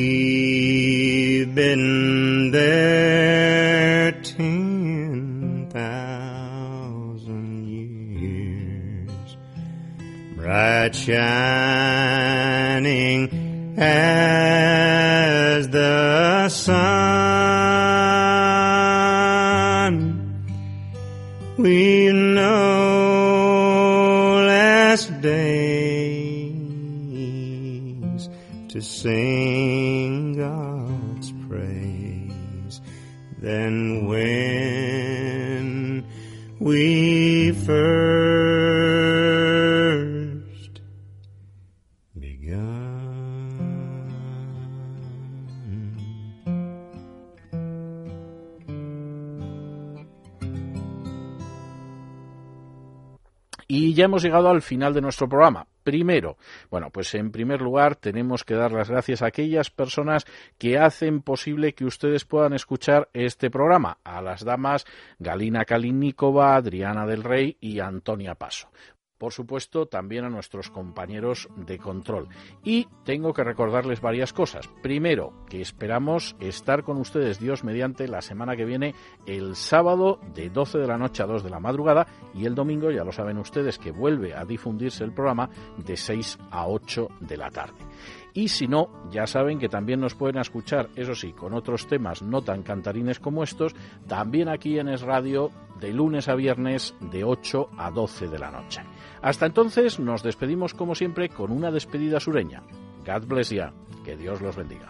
been there ten thousand years, bright shining as the sun. Y ya hemos llegado al final de nuestro programa. Primero, bueno, pues en primer lugar tenemos que dar las gracias a aquellas personas que hacen posible que ustedes puedan escuchar este programa. A las damas Galina Kalinikova, Adriana del Rey y Antonia Paso. Por supuesto, también a nuestros compañeros de control. Y tengo que recordarles varias cosas. Primero, que esperamos estar con ustedes, Dios mediante, la semana que viene, el sábado de 12 de la noche a 2 de la madrugada y el domingo, ya lo saben ustedes, que vuelve a difundirse el programa de 6 a 8 de la tarde. Y si no, ya saben que también nos pueden escuchar, eso sí, con otros temas no tan cantarines como estos, también aquí en Es Radio de lunes a viernes de 8 a 12 de la noche. Hasta entonces nos despedimos como siempre con una despedida sureña. God bless ya. Que Dios los bendiga.